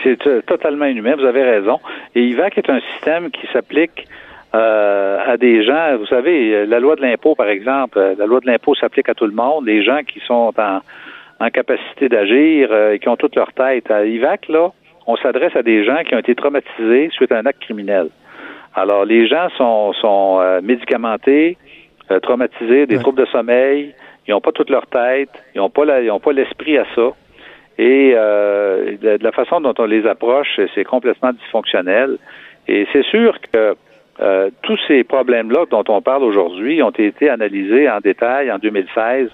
F: C'est euh, totalement inhumain, vous avez raison. Et IVAC est un système qui s'applique euh, à des gens, vous savez, la loi de l'impôt, par exemple, la loi de l'impôt s'applique à tout le monde. Les gens qui sont en, en capacité d'agir euh, et qui ont toute leur tête. À IVAC, là, on s'adresse à des gens qui ont été traumatisés suite à un acte criminel. Alors, les gens sont, sont euh, médicamentés, euh, traumatisés, des troubles de sommeil, ils n'ont pas toute leur tête, ils n'ont pas ils ont pas l'esprit à ça. Et de, la façon dont on les approche, c'est complètement dysfonctionnel. Et c'est sûr que tous ces problèmes-là dont on parle aujourd'hui ont été analysés en détail en 2016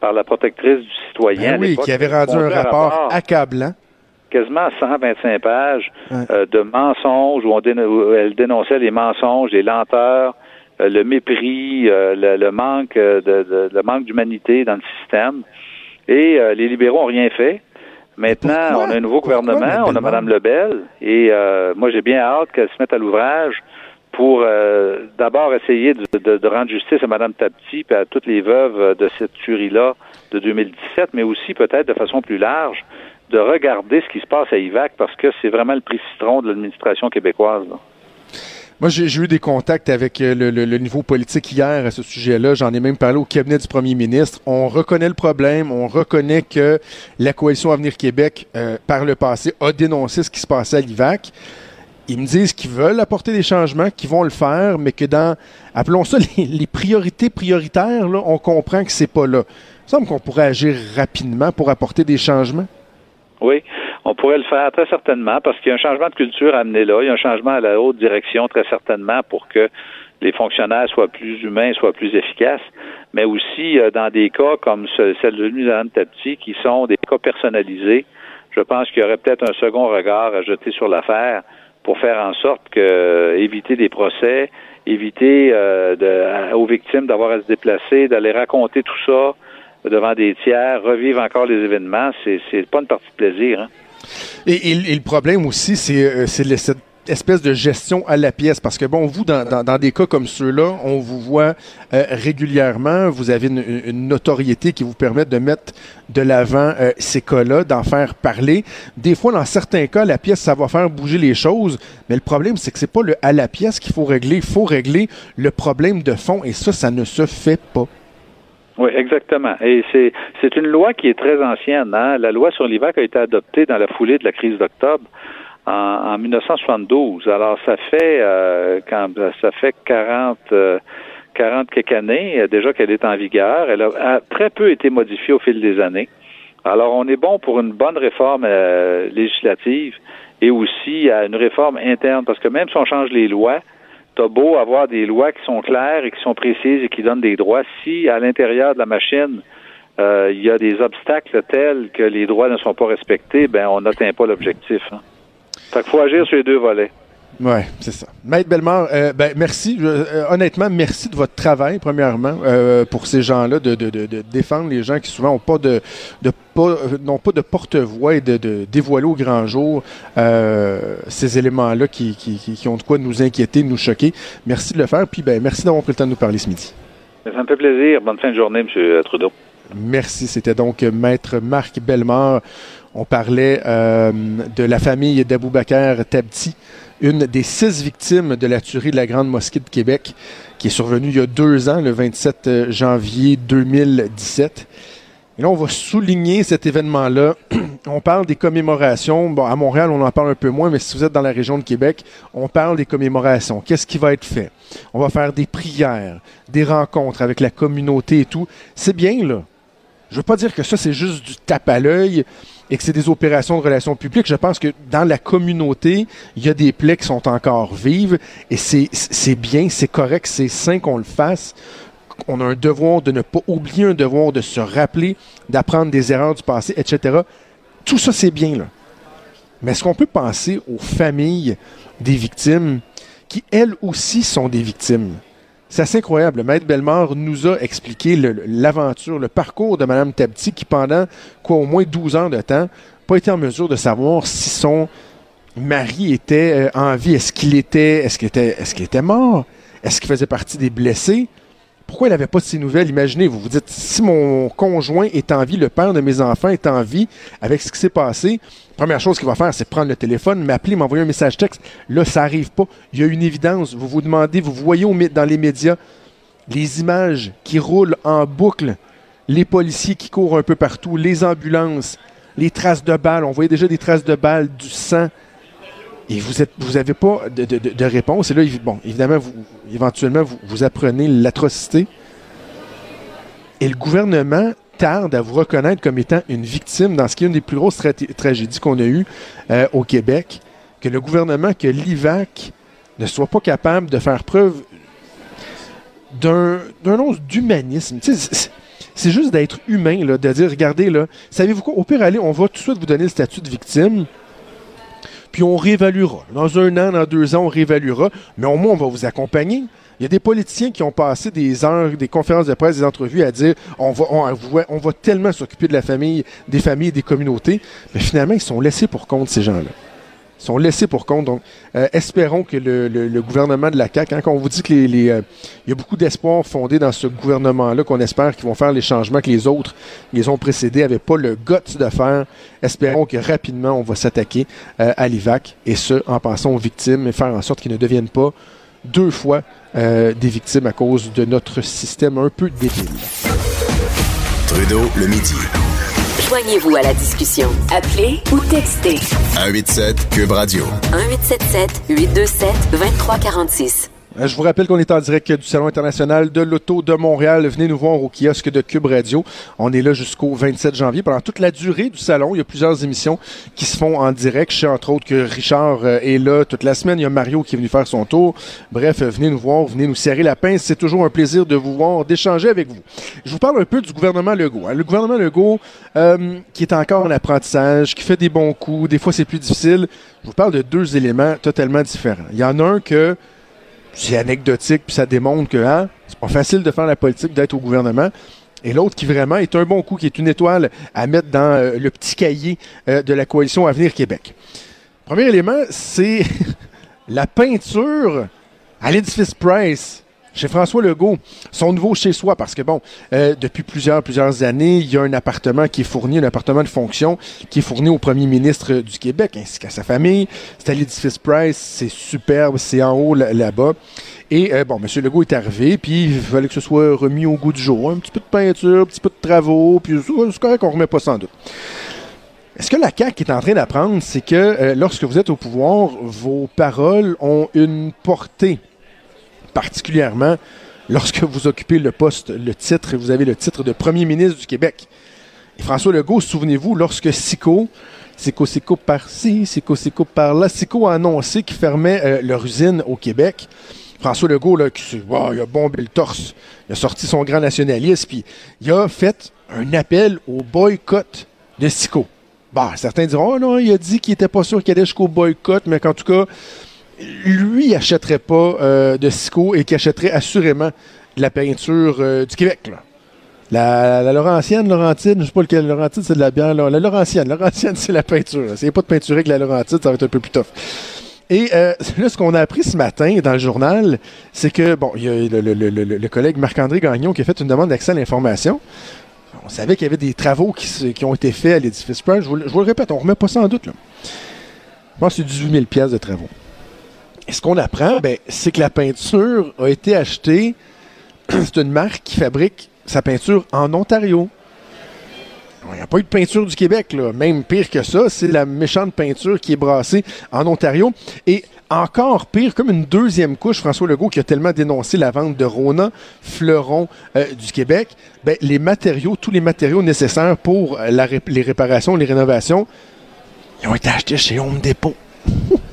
F: par la protectrice du citoyen.
D: Ben oui, qui avait rendu un rapport, accablant.
F: Quasiment 125 pages euh, de mensonges où, elle dénonçait les mensonges, les lenteurs, euh, le mépris, euh, le, manque de, le manque d'humanité dans le système. Et les libéraux n'ont rien fait. Maintenant, on a un nouveau gouvernement, on a Mme Lebel, et moi j'ai bien hâte qu'elle se mette à l'ouvrage pour euh, d'abord essayer de, rendre justice à Mme Tapti et à toutes les veuves de cette tuerie-là de 2017, mais aussi peut-être de façon plus large, de regarder ce qui se passe à IVAC parce que c'est vraiment le prix citron de l'administration québécoise.
D: Moi, j'ai eu des contacts avec euh, le, niveau politique hier à ce sujet-là. J'en ai même parlé au cabinet du premier ministre. On reconnaît le problème. On reconnaît que la coalition Avenir Québec, euh, par le passé, a dénoncé ce qui se passait à l'IVAC ils me disent qu'ils veulent apporter des changements, qu'ils vont le faire, mais que dans, appelons ça les, priorités prioritaires, là, on comprend que c'est pas là. Il semble qu'on pourrait agir rapidement pour apporter des changements.
F: Oui, on pourrait le faire très certainement parce qu'il y a un changement de culture à amener là. Il y a un changement à la haute direction très certainement pour que les fonctionnaires soient plus humains, soient plus efficaces, mais aussi euh, dans des cas comme celle de Mme Tapti qui sont des cas personnalisés. Je pense qu'il y aurait peut-être un second regard à jeter sur l'affaire pour faire en sorte que euh, éviter des procès, éviter euh, aux victimes d'avoir à se déplacer, d'aller raconter tout ça devant des tiers, revivre encore les événements, c'est pas une partie de plaisir. Hein.
D: Et, le problème aussi, c'est euh, cette espèce de gestion à la pièce. Parce que bon vous dans, des cas comme ceux-là on vous voit euh, régulièrement. Vous avez une, notoriété qui vous permet de mettre de l'avant euh, ces cas-là d'en faire parler. Des fois dans certains cas la pièce ça va faire bouger les choses. Mais le problème c'est que c'est pas le à la pièce qu'il faut régler. Il faut régler le problème de fond. Et ça ça ne se fait pas
F: oui, exactement. Et c'est c'est une loi qui est très ancienne. Hein? La loi sur l'IVAC a été adoptée dans la foulée de la crise d'octobre en, 1972. Alors ça fait euh, quand ça fait 40 40 euh, quelques années euh, déjà qu'elle est en vigueur. Elle a, très peu été modifiée au fil des années. Alors on est bon pour une bonne réforme législative et aussi à une réforme interne parce que même si on change les lois, t'as beau avoir des lois qui sont claires et qui sont précises et qui donnent des droits, si à l'intérieur de la machine il y a des obstacles tels que les droits ne sont pas respectés, ben on n'atteint pas l'objectif. Hein. Fait qu'il faut agir sur les deux volets.
D: Oui, c'est ça. Maître Bellemare, euh, ben, merci. Euh, honnêtement, merci de votre travail, premièrement, euh, pour ces gens-là, de, de, de, défendre les gens qui souvent n'ont pas de, de pas, n'ont pas de porte-voix et de, de, dévoiler au grand jour ces éléments-là qui, qui, qui, ont de quoi nous inquiéter, nous choquer. Merci de le faire. Puis, ben, merci d'avoir pris le temps de nous parler ce midi.
F: Ça me fait plaisir. Bonne fin de journée, M. Trudeau.
D: Merci. C'était donc Maître Marc Bellemare. On parlait euh, de la famille d'Aboubacar Tabti, une des six victimes de la tuerie de la Grande Mosquée de Québec, qui est survenue il y a deux ans, le 27 euh, janvier 2017. Et là, on va souligner cet événement-là. on parle des commémorations. À Montréal, on en parle un peu moins, mais si vous êtes dans la région de Québec, on parle des commémorations. Qu'est-ce qui va être fait? On va faire des prières, des rencontres avec la communauté et tout. C'est bien, là. Je veux pas dire que ça, c'est juste du tape à l'œil et que c'est des opérations de relations publiques, je pense que dans la communauté, il y a des plaies qui sont encore vives et c'est bien, c'est correct, c'est sain qu'on le fasse. On a un devoir de ne pas oublier, un devoir de se rappeler, d'apprendre des erreurs du passé, etc. Tout ça, c'est bien, là. Mais est-ce qu'on peut penser aux familles des victimes qui, elles aussi, sont des victimes? C'est assez incroyable. Maître Bellemare nous a expliqué l'aventure, le, parcours de Mme Tabti qui, pendant quoi, au moins 12 ans de temps, pas été en mesure de savoir si son mari était euh, en vie. Est-ce qu'il était, est-ce qu'il était, est-ce qu'il était mort? Est-ce qu'il faisait partie des blessés? Pourquoi il n'avait pas de ces nouvelles? Imaginez, vous vous dites, si mon conjoint est en vie, le père de mes enfants est en vie, avec ce qui s'est passé, première chose qu'il va faire, c'est prendre le téléphone, m'appeler, m'envoyer un message texte. Là, ça n'arrive pas. Il y a une évidence. Vous vous demandez, vous voyez dans les médias les images qui roulent en boucle les policiers qui courent un peu partout, les ambulances, les traces de balles. On voyait déjà des traces de balles, du sang. Et vous êtes, vous n'avez pas de, de- réponse. Et là, bon, évidemment, éventuellement, vous apprenez l'atrocité. Et le gouvernement tarde à vous reconnaître comme étant une victime dans ce qui est une des plus grosses tra- tragédies qu'on a eues euh, au Québec. Que le gouvernement, que l'IVAC ne soit pas capable de faire preuve d'un once d'humanisme. C'est juste d'être humain, là, de dire, regardez, là, savez-vous quoi, au pire, allez, on va tout de suite vous donner le statut de victime, puis on réévaluera. Dans un an, dans deux ans, on réévaluera, mais au moins, on va vous accompagner. Il y a des politiciens qui ont passé des heures, des conférences de presse, des entrevues à dire on va, on, on va tellement s'occuper de la famille, des familles, des communautés, mais finalement, ils sont laissés pour compte, ces gens-là. Ils sont laissés pour compte. Donc, euh, espérons que le, gouvernement de la CAQ, hein, quand on vous dit les, euh, y a beaucoup d'espoir fondé dans ce gouvernement-là, qu'on espère qu'ils vont faire les changements que les autres, les ont précédés, n'avaient pas le guts de faire. Espérons que rapidement, on va s'attaquer euh, à l'IVAC, et ce, en pensant aux victimes, et faire en sorte qu'ils ne deviennent pas deux fois euh, des victimes à cause de notre système un peu débile.
C: Trudeau, le midi.
A: Joignez-vous à la discussion. Appelez ou textez
C: 187 Cube Radio.
A: 1877 827 2346.
D: Euh, Je vous rappelle qu'on est en direct du Salon international de l'auto de Montréal. Venez nous voir au kiosque de Cube Radio. On est là jusqu'au 27 janvier. Pendant toute la durée du salon, il y a plusieurs émissions qui se font en direct. Je sais entre autres que Richard euh, est là toute la semaine. Il y a Mario qui est venu faire son tour. Bref, euh, venez nous voir, venez nous serrer la pince. C'est toujours un plaisir de vous voir, d'échanger avec vous. Je vous parle un peu du gouvernement Legault. hein. Le gouvernement Legault, euh, qui est encore en apprentissage, qui fait des bons coups. Des fois, c'est plus difficile. Je vous parle de deux éléments totalement différents. Il y en a un que c'est anecdotique, puis ça démontre que hein, c'est pas facile de faire la politique, d'être au gouvernement. Et l'autre qui vraiment est un bon coup, qui est une étoile à mettre dans euh, le petit cahier euh, de la coalition Avenir Québec. Premier élément, c'est la peinture à l'édifice Price chez François Legault, son nouveau chez soi, parce que bon, euh, depuis plusieurs, plusieurs années, il y a un appartement qui est fourni, un appartement de fonction qui est fourni au premier ministre du Québec ainsi qu'à sa famille. C'est à l'édifice Price, c'est superbe, c'est en haut là- là-bas. Et euh, bon, M. Legault est arrivé, puis il fallait que ce soit remis au goût du jour. Un petit peu de peinture, un petit peu de travaux, puis c'est correct qu'on remet pas sans doute. Est-ce que la CAQ est en train d'apprendre, c'est que euh, lorsque vous êtes au pouvoir, vos paroles ont une portée, particulièrement lorsque vous occupez le poste, le titre, vous avez le titre de premier ministre du Québec. Et François Legault, souvenez-vous, lorsque SICO, SICO, SICO par-ci, SICO, SICO par-là, SICO a annoncé qu'il fermait euh, leur usine au Québec. François Legault, là, qui il a bombé le torse. Il a sorti son grand nationalisme, puis il a fait un appel au boycott de SICO. Bon, certains diront, oh non, il a dit qu'il était pas sûr qu'il allait jusqu'au boycott, mais qu'en tout cas, lui, achèterait pas euh, de SICO et qu'il achèterait assurément de la peinture euh, du Québec. La, la Laurentienne, Laurentine, je sais pas lequel, Laurentine, c'est de la bière. La Laurentienne, Laurentienne, c'est la peinture. S'il n'y a pas de peinture avec la Laurentine, ça va être un peu plus tough. Et euh, là, ce qu'on a appris ce matin dans le journal, c'est que, bon, il y a le, le- collègue Marc-André Gagnon qui a fait une demande d'accès à l'information. On savait qu'il y avait des travaux qui, qui ont été faits à l'édifice Price. Je je vous le répète, on ne remet pas ça en doute. Là. Que c'est 18 000 piastres de travaux. Et ce qu'on apprend, ben, c'est que la peinture a été achetée. c'est une marque qui fabrique sa peinture en Ontario. Il n'y a pas eu de peinture du Québec, là. Même pire que ça, c'est la méchante peinture qui est brassée en Ontario. Et encore pire, comme une deuxième couche, François Legault qui a tellement dénoncé la vente de Rona, fleuron euh, du Québec, ben, les matériaux, tous les matériaux nécessaires pour euh, les réparations, les rénovations, ils ont été achetés chez Home Depot.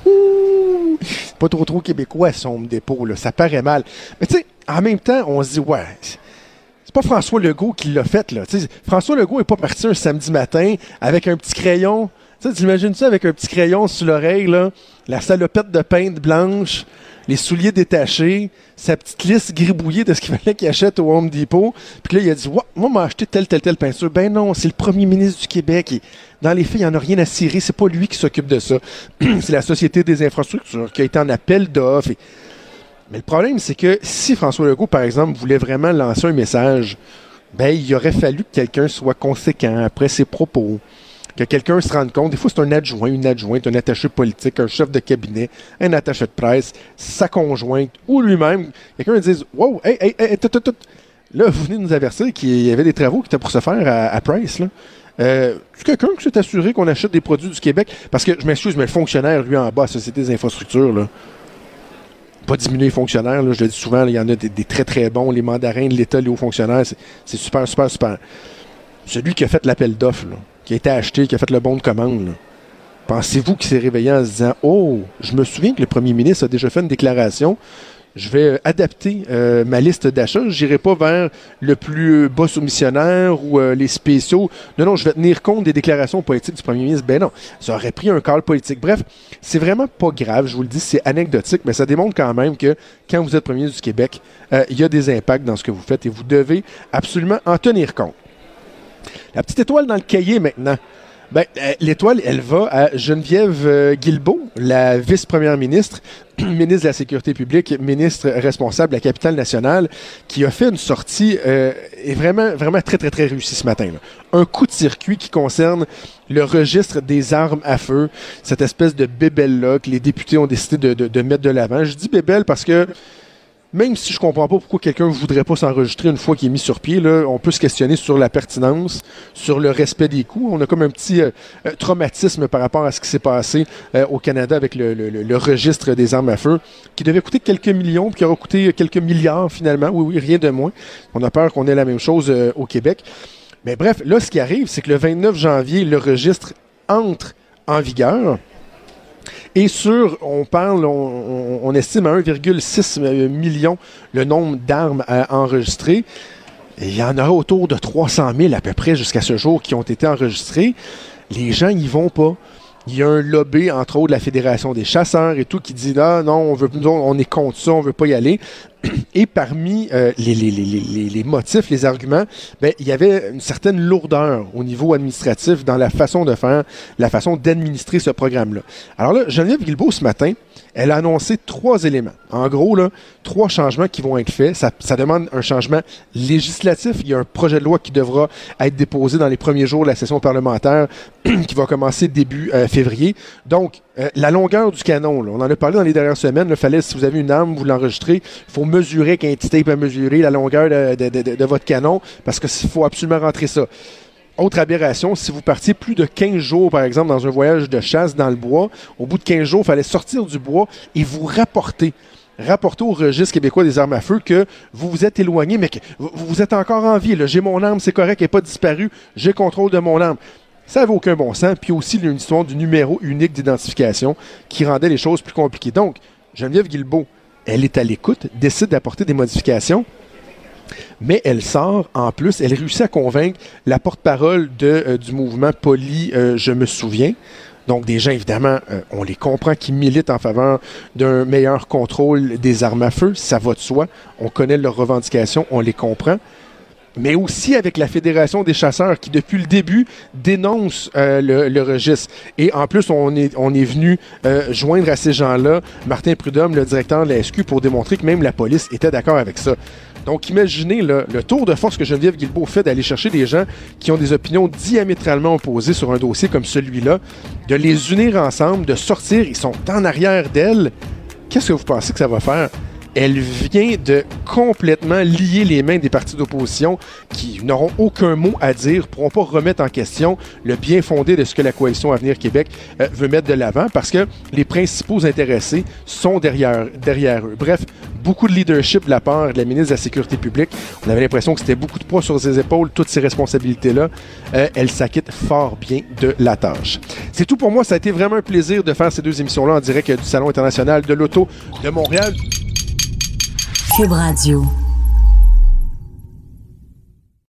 D: Pas trop trop québécois, Home Depot, là. Ça paraît mal. Mais tu sais, en même temps, on se dit, ouais, c'est pas François Legault qui l'a fait, là. François Legault est pas parti un samedi matin avec un petit crayon. Tu sais, t'imagines ça avec un petit crayon sur l'oreille, là, la salopette de peinte blanche, les souliers détachés, sa petite liste gribouillée de ce qu'il fallait qu'il achète au Home Depot. Puis là, il a dit, moi, m'a acheté telle, telle, telle peinture. Ben non, c'est le premier ministre du Québec. Dans les faits, il n'y en a rien à cirer. C'est pas lui qui s'occupe de ça. c'est la Société des infrastructures qui a été en appel d'offres. Mais le problème, c'est que si François Legault, par exemple, voulait vraiment lancer un message, ben, il aurait fallu que quelqu'un soit conséquent après ses propos. Que quelqu'un se rende compte, des fois c'est un adjoint, une adjointe, un attaché politique, un chef de cabinet, un attaché de presse, sa conjointe ou lui-même. Quelqu'un dise Wow, hey, hey, hey, tout, tout, tout. là, vous venez de nous avertir qu'il y avait des travaux qui étaient pour se faire à, Price. Là. Euh, quelqu'un qui s'est assuré qu'on achète des produits du Québec? Parce que, je m'excuse, mais le fonctionnaire, lui, en bas, Société des infrastructures, là, pas diminuer les fonctionnaires, là, je le dis souvent, il y en a des, très très bons, les mandarins de l'État, les hauts fonctionnaires, c'est super, super, super. Celui qui a fait l'appel d'offres, qui a été acheté, qui a fait le bon de commande, pensez-vous qu'il s'est réveillé en se disant Oh, je me souviens que le premier ministre a déjà fait une déclaration je vais euh, adapter euh, ma liste d'achats. Je n'irai pas vers le plus bas soumissionnaire ou euh, les spéciaux. Non, non, je vais tenir compte des déclarations politiques du premier ministre. Ben non, ça aurait pris un call politique. Bref, c'est vraiment pas grave, je vous le dis, c'est anecdotique, mais ça démontre quand même que quand vous êtes premier ministre du Québec, il y a des impacts dans ce que vous faites et vous devez absolument en tenir compte. La petite étoile dans le cahier maintenant. Ben, euh, l'étoile, elle va à Geneviève euh, Guilbeault, la vice-première ministre, ministre de la Sécurité publique, ministre responsable de la capitale nationale, qui a fait une sortie euh, vraiment, vraiment très, très, très réussie ce matin. Un coup de circuit qui concerne le registre des armes à feu, cette espèce de bébelle-là que les députés ont décidé de, de, de mettre de l'avant. Je dis bébelle parce que même si je comprends pas pourquoi quelqu'un voudrait pas s'enregistrer une fois qu'il est mis sur pied, là, on peut se questionner sur la pertinence, sur le respect des coûts. On a comme un petit euh, euh, traumatisme par rapport à ce qui s'est passé euh, au Canada avec le, registre des armes à feu, qui devait coûter quelques millions, puis qui aura coûté quelques milliards finalement. Oui, oui, rien de moins. On a peur qu'on ait la même chose au Québec. Mais bref, là, ce qui arrive, c'est que le 29 janvier, le registre entre en vigueur. Et sur, on parle, on, estime à 1,6 million le nombre d'armes à enregistrer. il y en aura autour de 300 000 à peu près jusqu'à ce jour qui ont été enregistrés. Les gens n'y vont pas. Il y a un lobby, entre autres, de la Fédération des chasseurs et tout, qui dit là, non, on on est contre ça, on veut pas y aller. Et parmi euh, les, les, les, les, motifs, les arguments, ben, il y avait une certaine lourdeur au niveau administratif dans la façon de faire, la façon d'administrer ce programme-là. Alors là, Geneviève Guilbeault, ce matin, elle a annoncé trois éléments. En gros, là, trois changements qui vont être faits. Ça, ça, demande un changement législatif. Il y a un projet de loi qui devra être déposé dans les premiers jours de la session parlementaire qui va commencer début euh, février. Donc, euh, la longueur du canon, on en a parlé dans les dernières semaines. Il fallait, si vous avez une arme, vous l'enregistrez. Il faut mesurer qu'un petit à mesurer la longueur de, votre canon parce qu'il faut absolument rentrer ça. Autre aberration, si vous partiez plus de 15 jours, par exemple, dans un voyage de chasse dans le bois, au bout de 15 jours, il fallait sortir du bois et vous rapporter rapporter au registre québécois des armes à feu que vous vous êtes éloigné, mais que vous êtes encore en vie. J'ai mon arme, c'est correct, elle n'est pas disparue, j'ai contrôle de mon arme. Ça n'avait aucun bon sens. Puis aussi, une histoire du numéro unique d'identification qui rendait les choses plus compliquées. Donc, Geneviève Guilbeault, elle est à l'écoute, décide d'apporter des modifications mais elle sort en plus, elle réussit à convaincre la porte-parole euh, du mouvement Poli euh, Je me souviens. Donc des gens, évidemment, euh, on les comprend, qui militent en faveur d'un meilleur contrôle des armes à feu, ça va de soi. On connaît leurs revendications, on les comprend mais aussi avec la Fédération des chasseurs qui, depuis le début, dénonce le, le, registre. Et en plus, on est, on est venu joindre à ces gens-là Martin Prudhomme, le directeur de la SQ, pour démontrer que même la police était d'accord avec ça. Donc, imaginez le tour de force que Geneviève Guilbeault fait d'aller chercher des gens qui ont des opinions diamétralement opposées sur un dossier comme celui-là, de les unir ensemble, de sortir, ils sont en arrière d'elle. Qu'est-ce que vous pensez que ça va faire? Elle vient de complètement lier les mains des partis d'opposition qui n'auront aucun mot à dire, pourront pas remettre en question le bien fondé de ce que la coalition Avenir Québec euh, veut mettre de l'avant parce que les principaux intéressés sont derrière, eux. Bref, beaucoup de leadership de la part de la ministre de la Sécurité publique. On avait l'impression que c'était beaucoup de poids sur ses épaules, toutes ces responsabilités-là. Euh, elle s'acquitte fort bien de la tâche. C'est tout pour moi. Ça a été vraiment un plaisir de faire ces deux émissions-là en direct du Salon international de l'auto de Montréal.
A: Cube Radio.